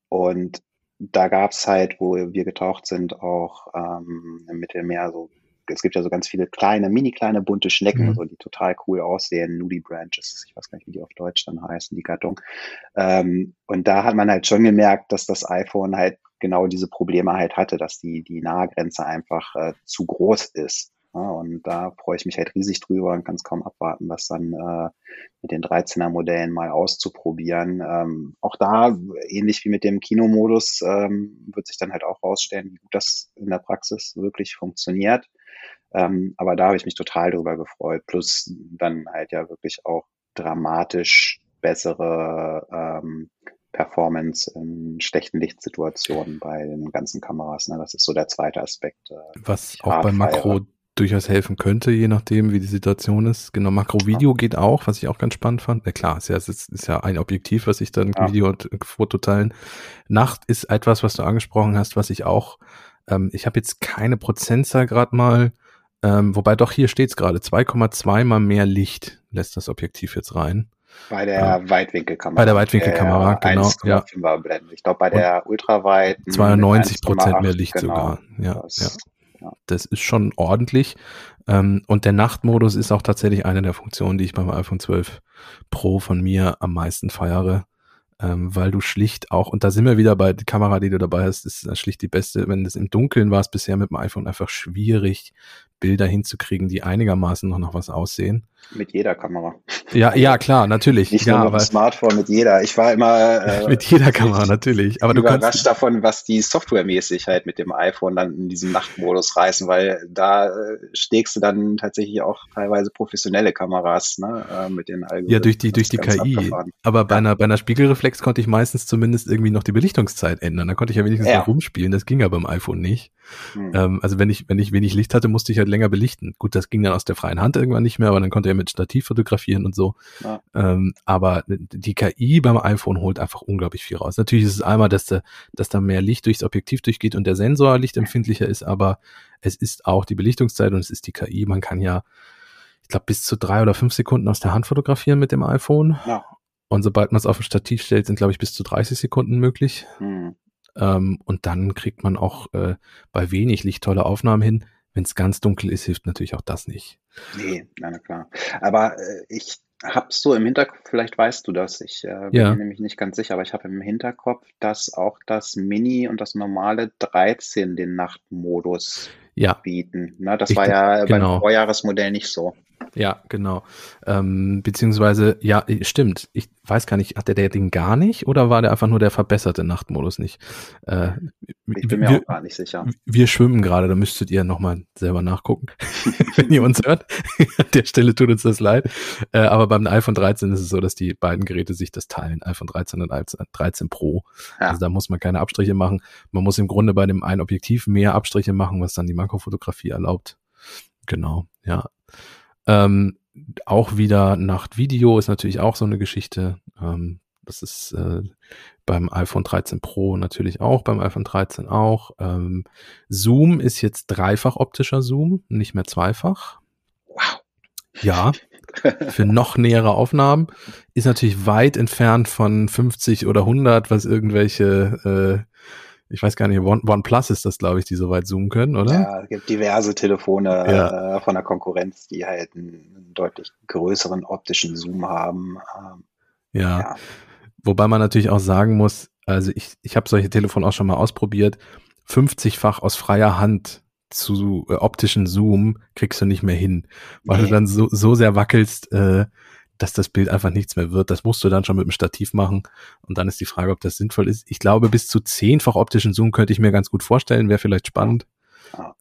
und da gab's halt, wo wir getaucht sind, auch ähm, im Mittelmeer so, es gibt ja so ganz viele kleine, mini kleine bunte Schnecken, mhm. so, die total cool aussehen, Nudie Branches, ich weiß gar nicht, wie die auf Deutsch dann heißen, die Gattung. Ähm, und da hat man halt schon gemerkt, dass das iPhone halt genau diese Probleme halt hatte, dass die, die Nahgrenze einfach äh, zu groß ist. Ja, und da freue ich mich halt riesig drüber und kann es kaum abwarten, das dann äh, mit den 13er Modellen mal auszuprobieren. Ähm, auch da, ähnlich wie mit dem Kinomodus, ähm, wird sich dann halt auch rausstellen, wie gut das in der Praxis wirklich funktioniert. Ähm, aber da habe ich mich total drüber gefreut. Plus dann halt ja wirklich auch dramatisch bessere ähm, Performance in schlechten Lichtsituationen bei den ganzen Kameras. Ne? Das ist so der zweite Aspekt. Äh, Was auch bei Makro durchaus helfen könnte, je nachdem, wie die Situation ist. Genau, Makro-Video ja. geht auch, was ich auch ganz spannend fand. Ja, klar, ist ja, ist, ist ja ein Objektiv, was ich dann ja. Video und Foto teilen. Nacht ist etwas, was du angesprochen hast, was ich auch, ähm, ich habe jetzt keine Prozentzahl gerade mal, ähm, wobei doch hier steht es gerade, 2,2 mal mehr Licht lässt das Objektiv jetzt rein. Bei der ja. Weitwinkelkamera. Bei der Weitwinkelkamera, der genau. Ja. Blende. Ich glaube, bei der Ultraweit 92 Prozent mehr Licht genau. sogar. Ja, das, ja. Das ist schon ordentlich. Ähm, und der Nachtmodus ist auch tatsächlich eine der Funktionen, die ich beim iPhone 12 Pro von mir am meisten feiere ähm, weil du schlicht auch, und da sind wir wieder bei der Kamera, die du dabei hast, ist schlicht die beste. Wenn es im Dunkeln war, es bisher mit dem iPhone einfach schwierig, Bilder hinzukriegen, die einigermaßen noch nach was aussehen. Mit jeder Kamera. Ja, ja, klar, natürlich. Nicht ja, nur mit dem Smartphone, mit jeder. Ich war immer äh, mit jeder Kamera natürlich. Aber du kannst davon, was die softwaremäßig halt mit dem iPhone dann in diesem Nachtmodus reißen, weil da äh, schlägst du dann tatsächlich auch teilweise professionelle Kameras, ne, äh, mit den Algorithmen. Ja, durch die durch die KI. Abgefahren. Aber bei ja. einer bei einer Spiegelreflex konnte ich meistens zumindest irgendwie noch die Belichtungszeit ändern. Da konnte ich ja wenigstens ja. rumspielen. Das ging ja beim iPhone nicht. Hm. Ähm, also wenn ich wenn ich wenig Licht hatte, musste ich halt länger belichten. Gut, das ging dann aus der freien Hand irgendwann nicht mehr, aber dann konnte er mit Stativ fotografieren und so. Ja. Ähm, aber die KI beim iPhone holt einfach unglaublich viel raus. Natürlich ist es einmal, dass da, dass da mehr Licht durchs Objektiv durchgeht und der Sensor lichtempfindlicher ist, aber es ist auch die Belichtungszeit und es ist die KI. Man kann ja, ich glaube, bis zu drei oder fünf Sekunden aus der Hand fotografieren mit dem iPhone. Ja. Und sobald man es auf ein Stativ stellt, sind, glaube ich, bis zu 30 Sekunden möglich. Hm. Ähm, und dann kriegt man auch äh, bei wenig Licht tolle Aufnahmen hin. Wenn es ganz dunkel ist, hilft natürlich auch das nicht. Nee, na klar. Aber äh, ich habe so im Hinterkopf, vielleicht weißt du das, ich äh, bin ja. mir nämlich nicht ganz sicher, aber ich habe im Hinterkopf, dass auch das Mini und das normale 13 den Nachtmodus ja. bieten. Na, das ich, war ja genau. beim Vorjahresmodell nicht so. Ja, genau. Ähm, beziehungsweise, ja, stimmt. Ich weiß gar nicht, hatte der den gar nicht oder war der einfach nur der verbesserte Nachtmodus nicht? Äh, ich bin mir wir, auch gar nicht sicher. Wir schwimmen gerade, da müsstet ihr nochmal selber nachgucken, wenn ihr uns hört. An der Stelle tut uns das leid. Äh, aber beim iPhone 13 ist es so, dass die beiden Geräte sich das teilen, iPhone 13 und iPhone 13 Pro. Ja. Also da muss man keine Abstriche machen. Man muss im Grunde bei dem einen Objektiv mehr Abstriche machen, was dann die Makrofotografie erlaubt. Genau, ja. Ähm, auch wieder Nachtvideo ist natürlich auch so eine Geschichte. Ähm, das ist äh, beim iPhone 13 Pro natürlich auch, beim iPhone 13 auch. Ähm, Zoom ist jetzt dreifach optischer Zoom, nicht mehr zweifach. Wow. Ja, für noch nähere Aufnahmen. Ist natürlich weit entfernt von 50 oder 100, was irgendwelche äh, ich weiß gar nicht, One, OnePlus ist das, glaube ich, die so weit zoomen können, oder? Ja, es gibt diverse Telefone ja. äh, von der Konkurrenz, die halt einen deutlich größeren optischen Zoom haben. Ähm, ja. ja. Wobei man natürlich auch sagen muss, also ich, ich habe solche Telefone auch schon mal ausprobiert, 50-fach aus freier Hand zu äh, optischen Zoom kriegst du nicht mehr hin, weil nee. du dann so, so sehr wackelst, äh, dass das Bild einfach nichts mehr wird. Das musst du dann schon mit dem Stativ machen. Und dann ist die Frage, ob das sinnvoll ist. Ich glaube, bis zu zehnfach optischen Zoom könnte ich mir ganz gut vorstellen, wäre vielleicht spannend.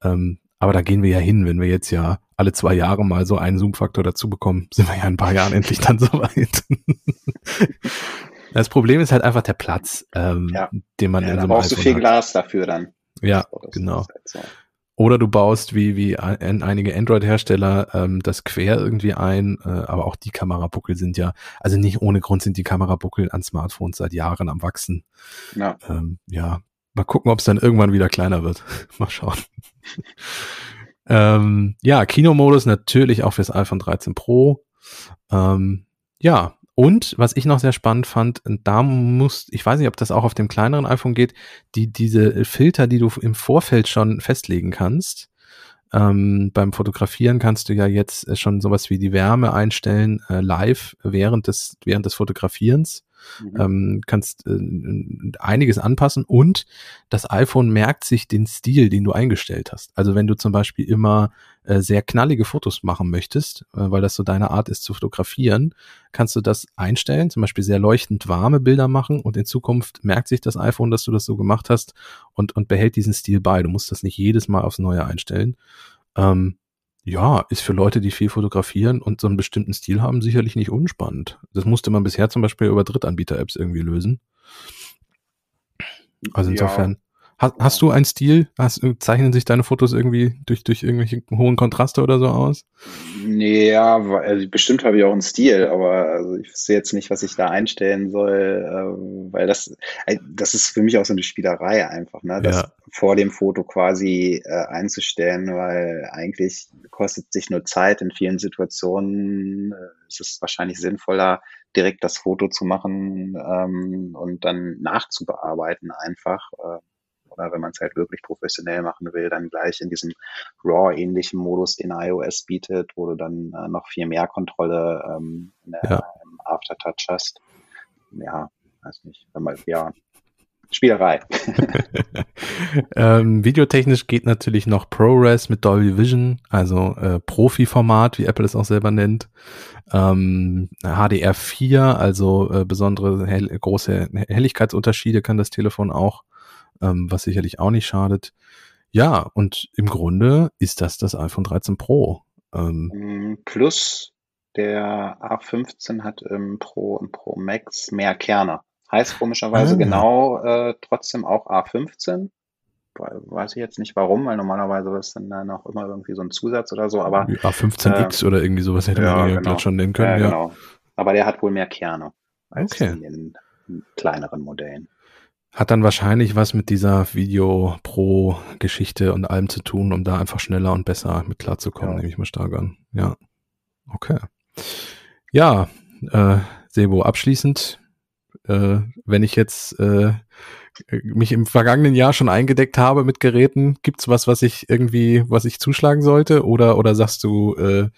Ähm, aber da gehen wir ja hin, wenn wir jetzt ja alle zwei Jahre mal so einen Zoom-Faktor dazu bekommen, sind wir ja in ein paar Jahren endlich dann soweit. das Problem ist halt einfach der Platz, ähm, ja. den man ja, in so einem brauchst du viel hat. Glas dafür dann. Ja, genau. Halt so. Oder du baust wie, wie ein, einige Android-Hersteller ähm, das quer irgendwie ein, äh, aber auch die Kamerabuckel sind ja, also nicht ohne Grund sind die Kamerabuckel an Smartphones seit Jahren am Wachsen. Ja. Ähm, ja. Mal gucken, ob es dann irgendwann wieder kleiner wird. Mal schauen. ähm, ja, Kinomodus natürlich auch fürs iPhone 13 Pro. Ähm, ja, und was ich noch sehr spannend fand, da muss, ich weiß nicht, ob das auch auf dem kleineren iPhone geht, die, diese Filter, die du im Vorfeld schon festlegen kannst. Ähm, beim Fotografieren kannst du ja jetzt schon sowas wie die Wärme einstellen, äh, live während des, während des Fotografierens. Mhm. Ähm, kannst äh, einiges anpassen und das iPhone merkt sich den Stil, den du eingestellt hast. Also wenn du zum Beispiel immer äh, sehr knallige Fotos machen möchtest, äh, weil das so deine Art ist zu fotografieren, kannst du das einstellen, zum Beispiel sehr leuchtend warme Bilder machen und in Zukunft merkt sich das iPhone, dass du das so gemacht hast und, und behält diesen Stil bei. Du musst das nicht jedes Mal aufs Neue einstellen. Ähm, ja, ist für Leute, die viel fotografieren und so einen bestimmten Stil haben, sicherlich nicht unspannend. Das musste man bisher zum Beispiel über Drittanbieter-Apps irgendwie lösen. Also insofern, Hast, hast du einen Stil? Hast, zeichnen sich deine Fotos irgendwie durch, durch irgendwelche hohen Kontraste oder so aus? Nee, ja, also bestimmt habe ich auch einen Stil, aber also ich sehe jetzt nicht, was ich da einstellen soll, äh, weil das, äh, das ist für mich auch so eine Spielerei einfach, ne? Das ja. vor dem Foto quasi äh, einzustellen, weil eigentlich kostet sich nur Zeit. In vielen Situationen äh, ist es wahrscheinlich sinnvoller, direkt das Foto zu machen ähm, und dann nachzubearbeiten einfach. Äh, oder wenn man es halt wirklich professionell machen will, dann gleich in diesem RAW-ähnlichen Modus, den iOS bietet, wo du dann äh, noch viel mehr Kontrolle ähm, in der, ja. im Aftertouch hast. Ja, weiß nicht. Wenn man, ja, Spielerei. ähm, videotechnisch geht natürlich noch ProRes mit Dolby Vision, also äh, Profi-Format, wie Apple es auch selber nennt. Ähm, HDR4, also äh, besondere hell große Helligkeitsunterschiede kann das Telefon auch ähm, was sicherlich auch nicht schadet. Ja, und im Grunde ist das das iPhone 13 Pro. Ähm, mm, Plus der A15 hat im Pro und Pro Max mehr Kerne. Heißt komischerweise ah. genau äh, trotzdem auch A15. Weiß ich jetzt nicht warum, weil normalerweise ist dann, dann auch immer irgendwie so ein Zusatz oder so, aber. A15X äh, oder irgendwie sowas hätte ja, man ja genau. schon nennen können, ja, ja. Genau. Aber der hat wohl mehr Kerne als okay. in den kleineren Modellen. Hat dann wahrscheinlich was mit dieser Video Pro Geschichte und allem zu tun, um da einfach schneller und besser mit klarzukommen, ja. nehme ich mal stark an. Ja. Okay. Ja, äh, Sebo, abschließend, äh, wenn ich jetzt äh, mich im vergangenen Jahr schon eingedeckt habe mit Geräten, gibt's was, was ich irgendwie, was ich zuschlagen sollte? Oder, oder sagst du, äh,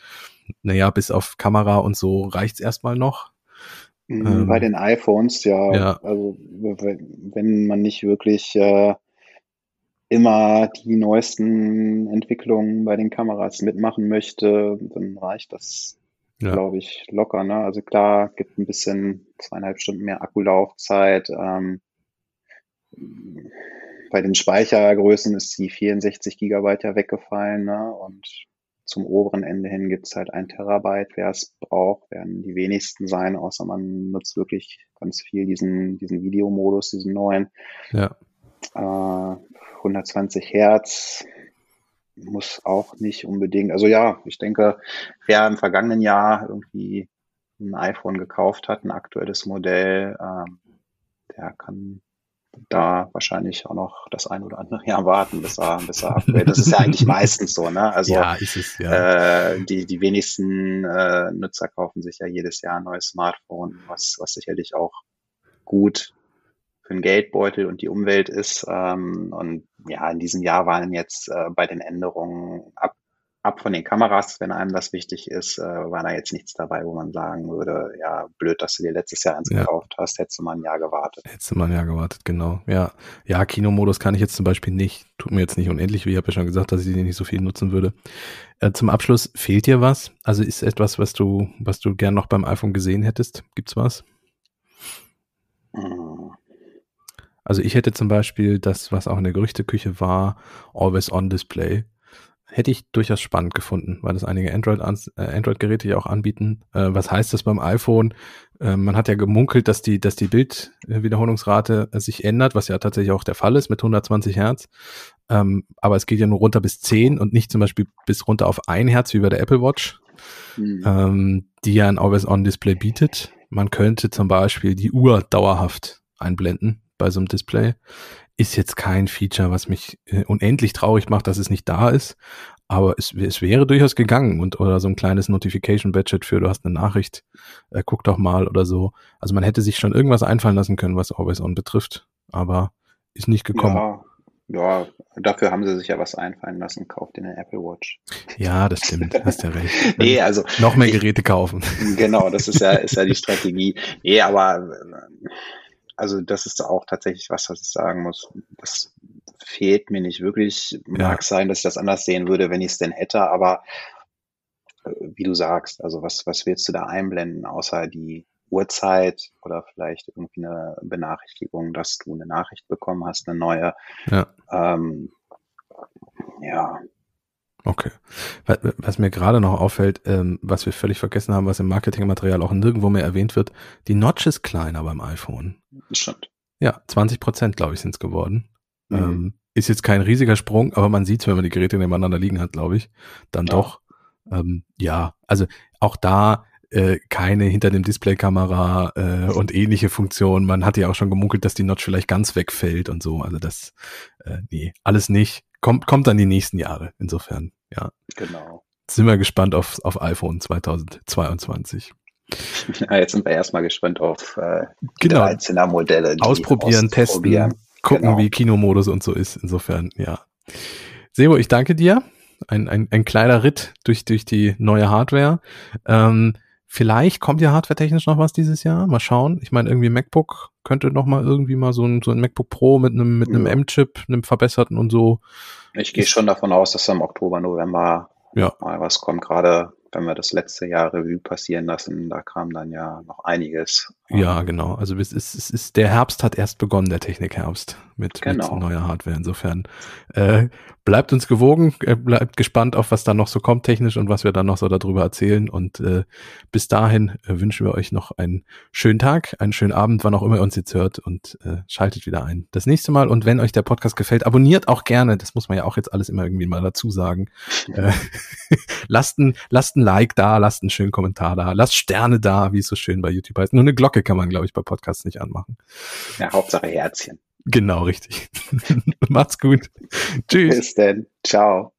naja, bis auf Kamera und so reicht's erstmal noch? Ähm, Bei den iPhones, ja. ja. Also wenn man nicht wirklich äh, immer die neuesten Entwicklungen bei den Kameras mitmachen möchte, dann reicht das, ja. glaube ich, locker. Ne? Also klar, gibt ein bisschen zweieinhalb Stunden mehr Akkulaufzeit. Ähm, bei den Speichergrößen ist die 64 Gigabyte ja weggefallen. Ne? Und zum oberen Ende hin gibt's halt ein Terabyte. Wer es braucht, werden die wenigsten sein, außer man nutzt wirklich ganz viel diesen, diesen Videomodus, diesen neuen. Ja. Äh, 120 Hertz muss auch nicht unbedingt. Also ja, ich denke, wer im vergangenen Jahr irgendwie ein iPhone gekauft hat, ein aktuelles Modell, ähm, der kann da wahrscheinlich auch noch das ein oder andere Jahr warten, bis er, bis er upgrade. Das ist ja eigentlich meistens so, ne? Also ja, es, ja. Äh, die, die wenigsten äh, Nutzer kaufen sich ja jedes Jahr ein neues Smartphone, was, was sicherlich auch gut für den Geldbeutel und die Umwelt ist. Ähm, und ja, in diesem Jahr waren jetzt äh, bei den Änderungen ab ab von den Kameras, wenn einem das wichtig ist, äh, war da jetzt nichts dabei, wo man sagen würde, ja, blöd, dass du dir letztes Jahr eins ja. gekauft hast, hättest du mal ein Jahr gewartet. Hättest du mal ein Jahr gewartet, genau. Ja, ja, Kinomodus kann ich jetzt zum Beispiel nicht. Tut mir jetzt nicht unendlich, wie ich habe ja schon gesagt, dass ich den nicht so viel nutzen würde. Äh, zum Abschluss, fehlt dir was? Also ist etwas, was du, was du gern noch beim iPhone gesehen hättest? Gibt's was? Hm. Also ich hätte zum Beispiel das, was auch in der Gerüchteküche war, Always On Display hätte ich durchaus spannend gefunden, weil das einige Android-Geräte äh, Android ja auch anbieten. Äh, was heißt das beim iPhone? Äh, man hat ja gemunkelt, dass die, dass die Bildwiederholungsrate äh, sich ändert, was ja tatsächlich auch der Fall ist mit 120 Hertz. Ähm, aber es geht ja nur runter bis 10 und nicht zum Beispiel bis runter auf 1 Hertz wie bei der Apple Watch, mhm. ähm, die ja ein Always-On-Display bietet. Man könnte zum Beispiel die Uhr dauerhaft einblenden bei so einem Display ist jetzt kein Feature, was mich äh, unendlich traurig macht, dass es nicht da ist. Aber es, es wäre durchaus gegangen und oder so ein kleines Notification-Badget für du hast eine Nachricht, äh, guck doch mal oder so. Also man hätte sich schon irgendwas einfallen lassen können, was Always On betrifft, aber ist nicht gekommen. Ja, ja, dafür haben sie sich ja was einfallen lassen, kauft in eine Apple Watch. Ja, das stimmt, hast ja recht. nee, also noch mehr Geräte kaufen. Genau, das ist ja, ist ja die Strategie. Nee, aber also das ist auch tatsächlich was, was ich sagen muss. Das fehlt mir nicht wirklich. Mag sein, dass ich das anders sehen würde, wenn ich es denn hätte, aber äh, wie du sagst, also was, was willst du da einblenden, außer die Uhrzeit oder vielleicht irgendwie eine Benachrichtigung, dass du eine Nachricht bekommen hast, eine neue. Ja. Ähm, ja. Okay. Was mir gerade noch auffällt, ähm, was wir völlig vergessen haben, was im Marketingmaterial auch nirgendwo mehr erwähnt wird, die Notch ist kleiner beim iPhone. Das stimmt. Ja, 20 Prozent, glaube ich, sind es geworden. Mhm. Ähm, ist jetzt kein riesiger Sprung, aber man sieht wenn man die Geräte nebeneinander liegen hat, glaube ich, dann ja. doch. Ähm, ja, also auch da äh, keine hinter dem Displaykamera äh, und ähnliche Funktionen. Man hat ja auch schon gemunkelt, dass die Notch vielleicht ganz wegfällt und so. Also das, äh, nee, alles nicht. Kommt, kommt dann die nächsten Jahre. Insofern, ja. Genau. Sind wir gespannt auf, auf iPhone 2022. Ja, jetzt sind wir erstmal gespannt auf äh, die genau. 13er Modelle. Ausprobieren, testen, gucken, genau. wie Kinomodus und so ist. Insofern, ja. Sebo, ich danke dir. Ein, ein, ein kleiner Ritt durch, durch die neue Hardware. Ähm, Vielleicht kommt ja hardware-technisch noch was dieses Jahr. Mal schauen. Ich meine, irgendwie MacBook könnte noch mal irgendwie mal so ein, so ein MacBook Pro mit einem, mit einem ja. M-Chip, einem verbesserten und so. Ich gehe schon davon aus, dass im Oktober, November ja. mal was kommt. Gerade wenn wir das letzte Jahr Revue passieren lassen, da kam dann ja noch einiges. Ja, genau. Also es ist, es ist, der Herbst hat erst begonnen, der Technikherbst mit, genau. mit neuer Hardware. Insofern äh, bleibt uns gewogen, äh, bleibt gespannt auf, was da noch so kommt technisch und was wir dann noch so darüber erzählen. Und äh, bis dahin äh, wünschen wir euch noch einen schönen Tag, einen schönen Abend, wann auch immer ihr uns jetzt hört und äh, schaltet wieder ein. Das nächste Mal und wenn euch der Podcast gefällt, abonniert auch gerne. Das muss man ja auch jetzt alles immer irgendwie mal dazu sagen. äh, lasst, ein, lasst ein Like da, lasst einen schönen Kommentar da, lasst Sterne da, wie es so schön bei YouTube heißt. Nur eine Glocke kann man, glaube ich, bei Podcasts nicht anmachen. Ja, Hauptsache Herzchen. Genau, richtig. Macht's gut. Tschüss. Bis denn. Ciao.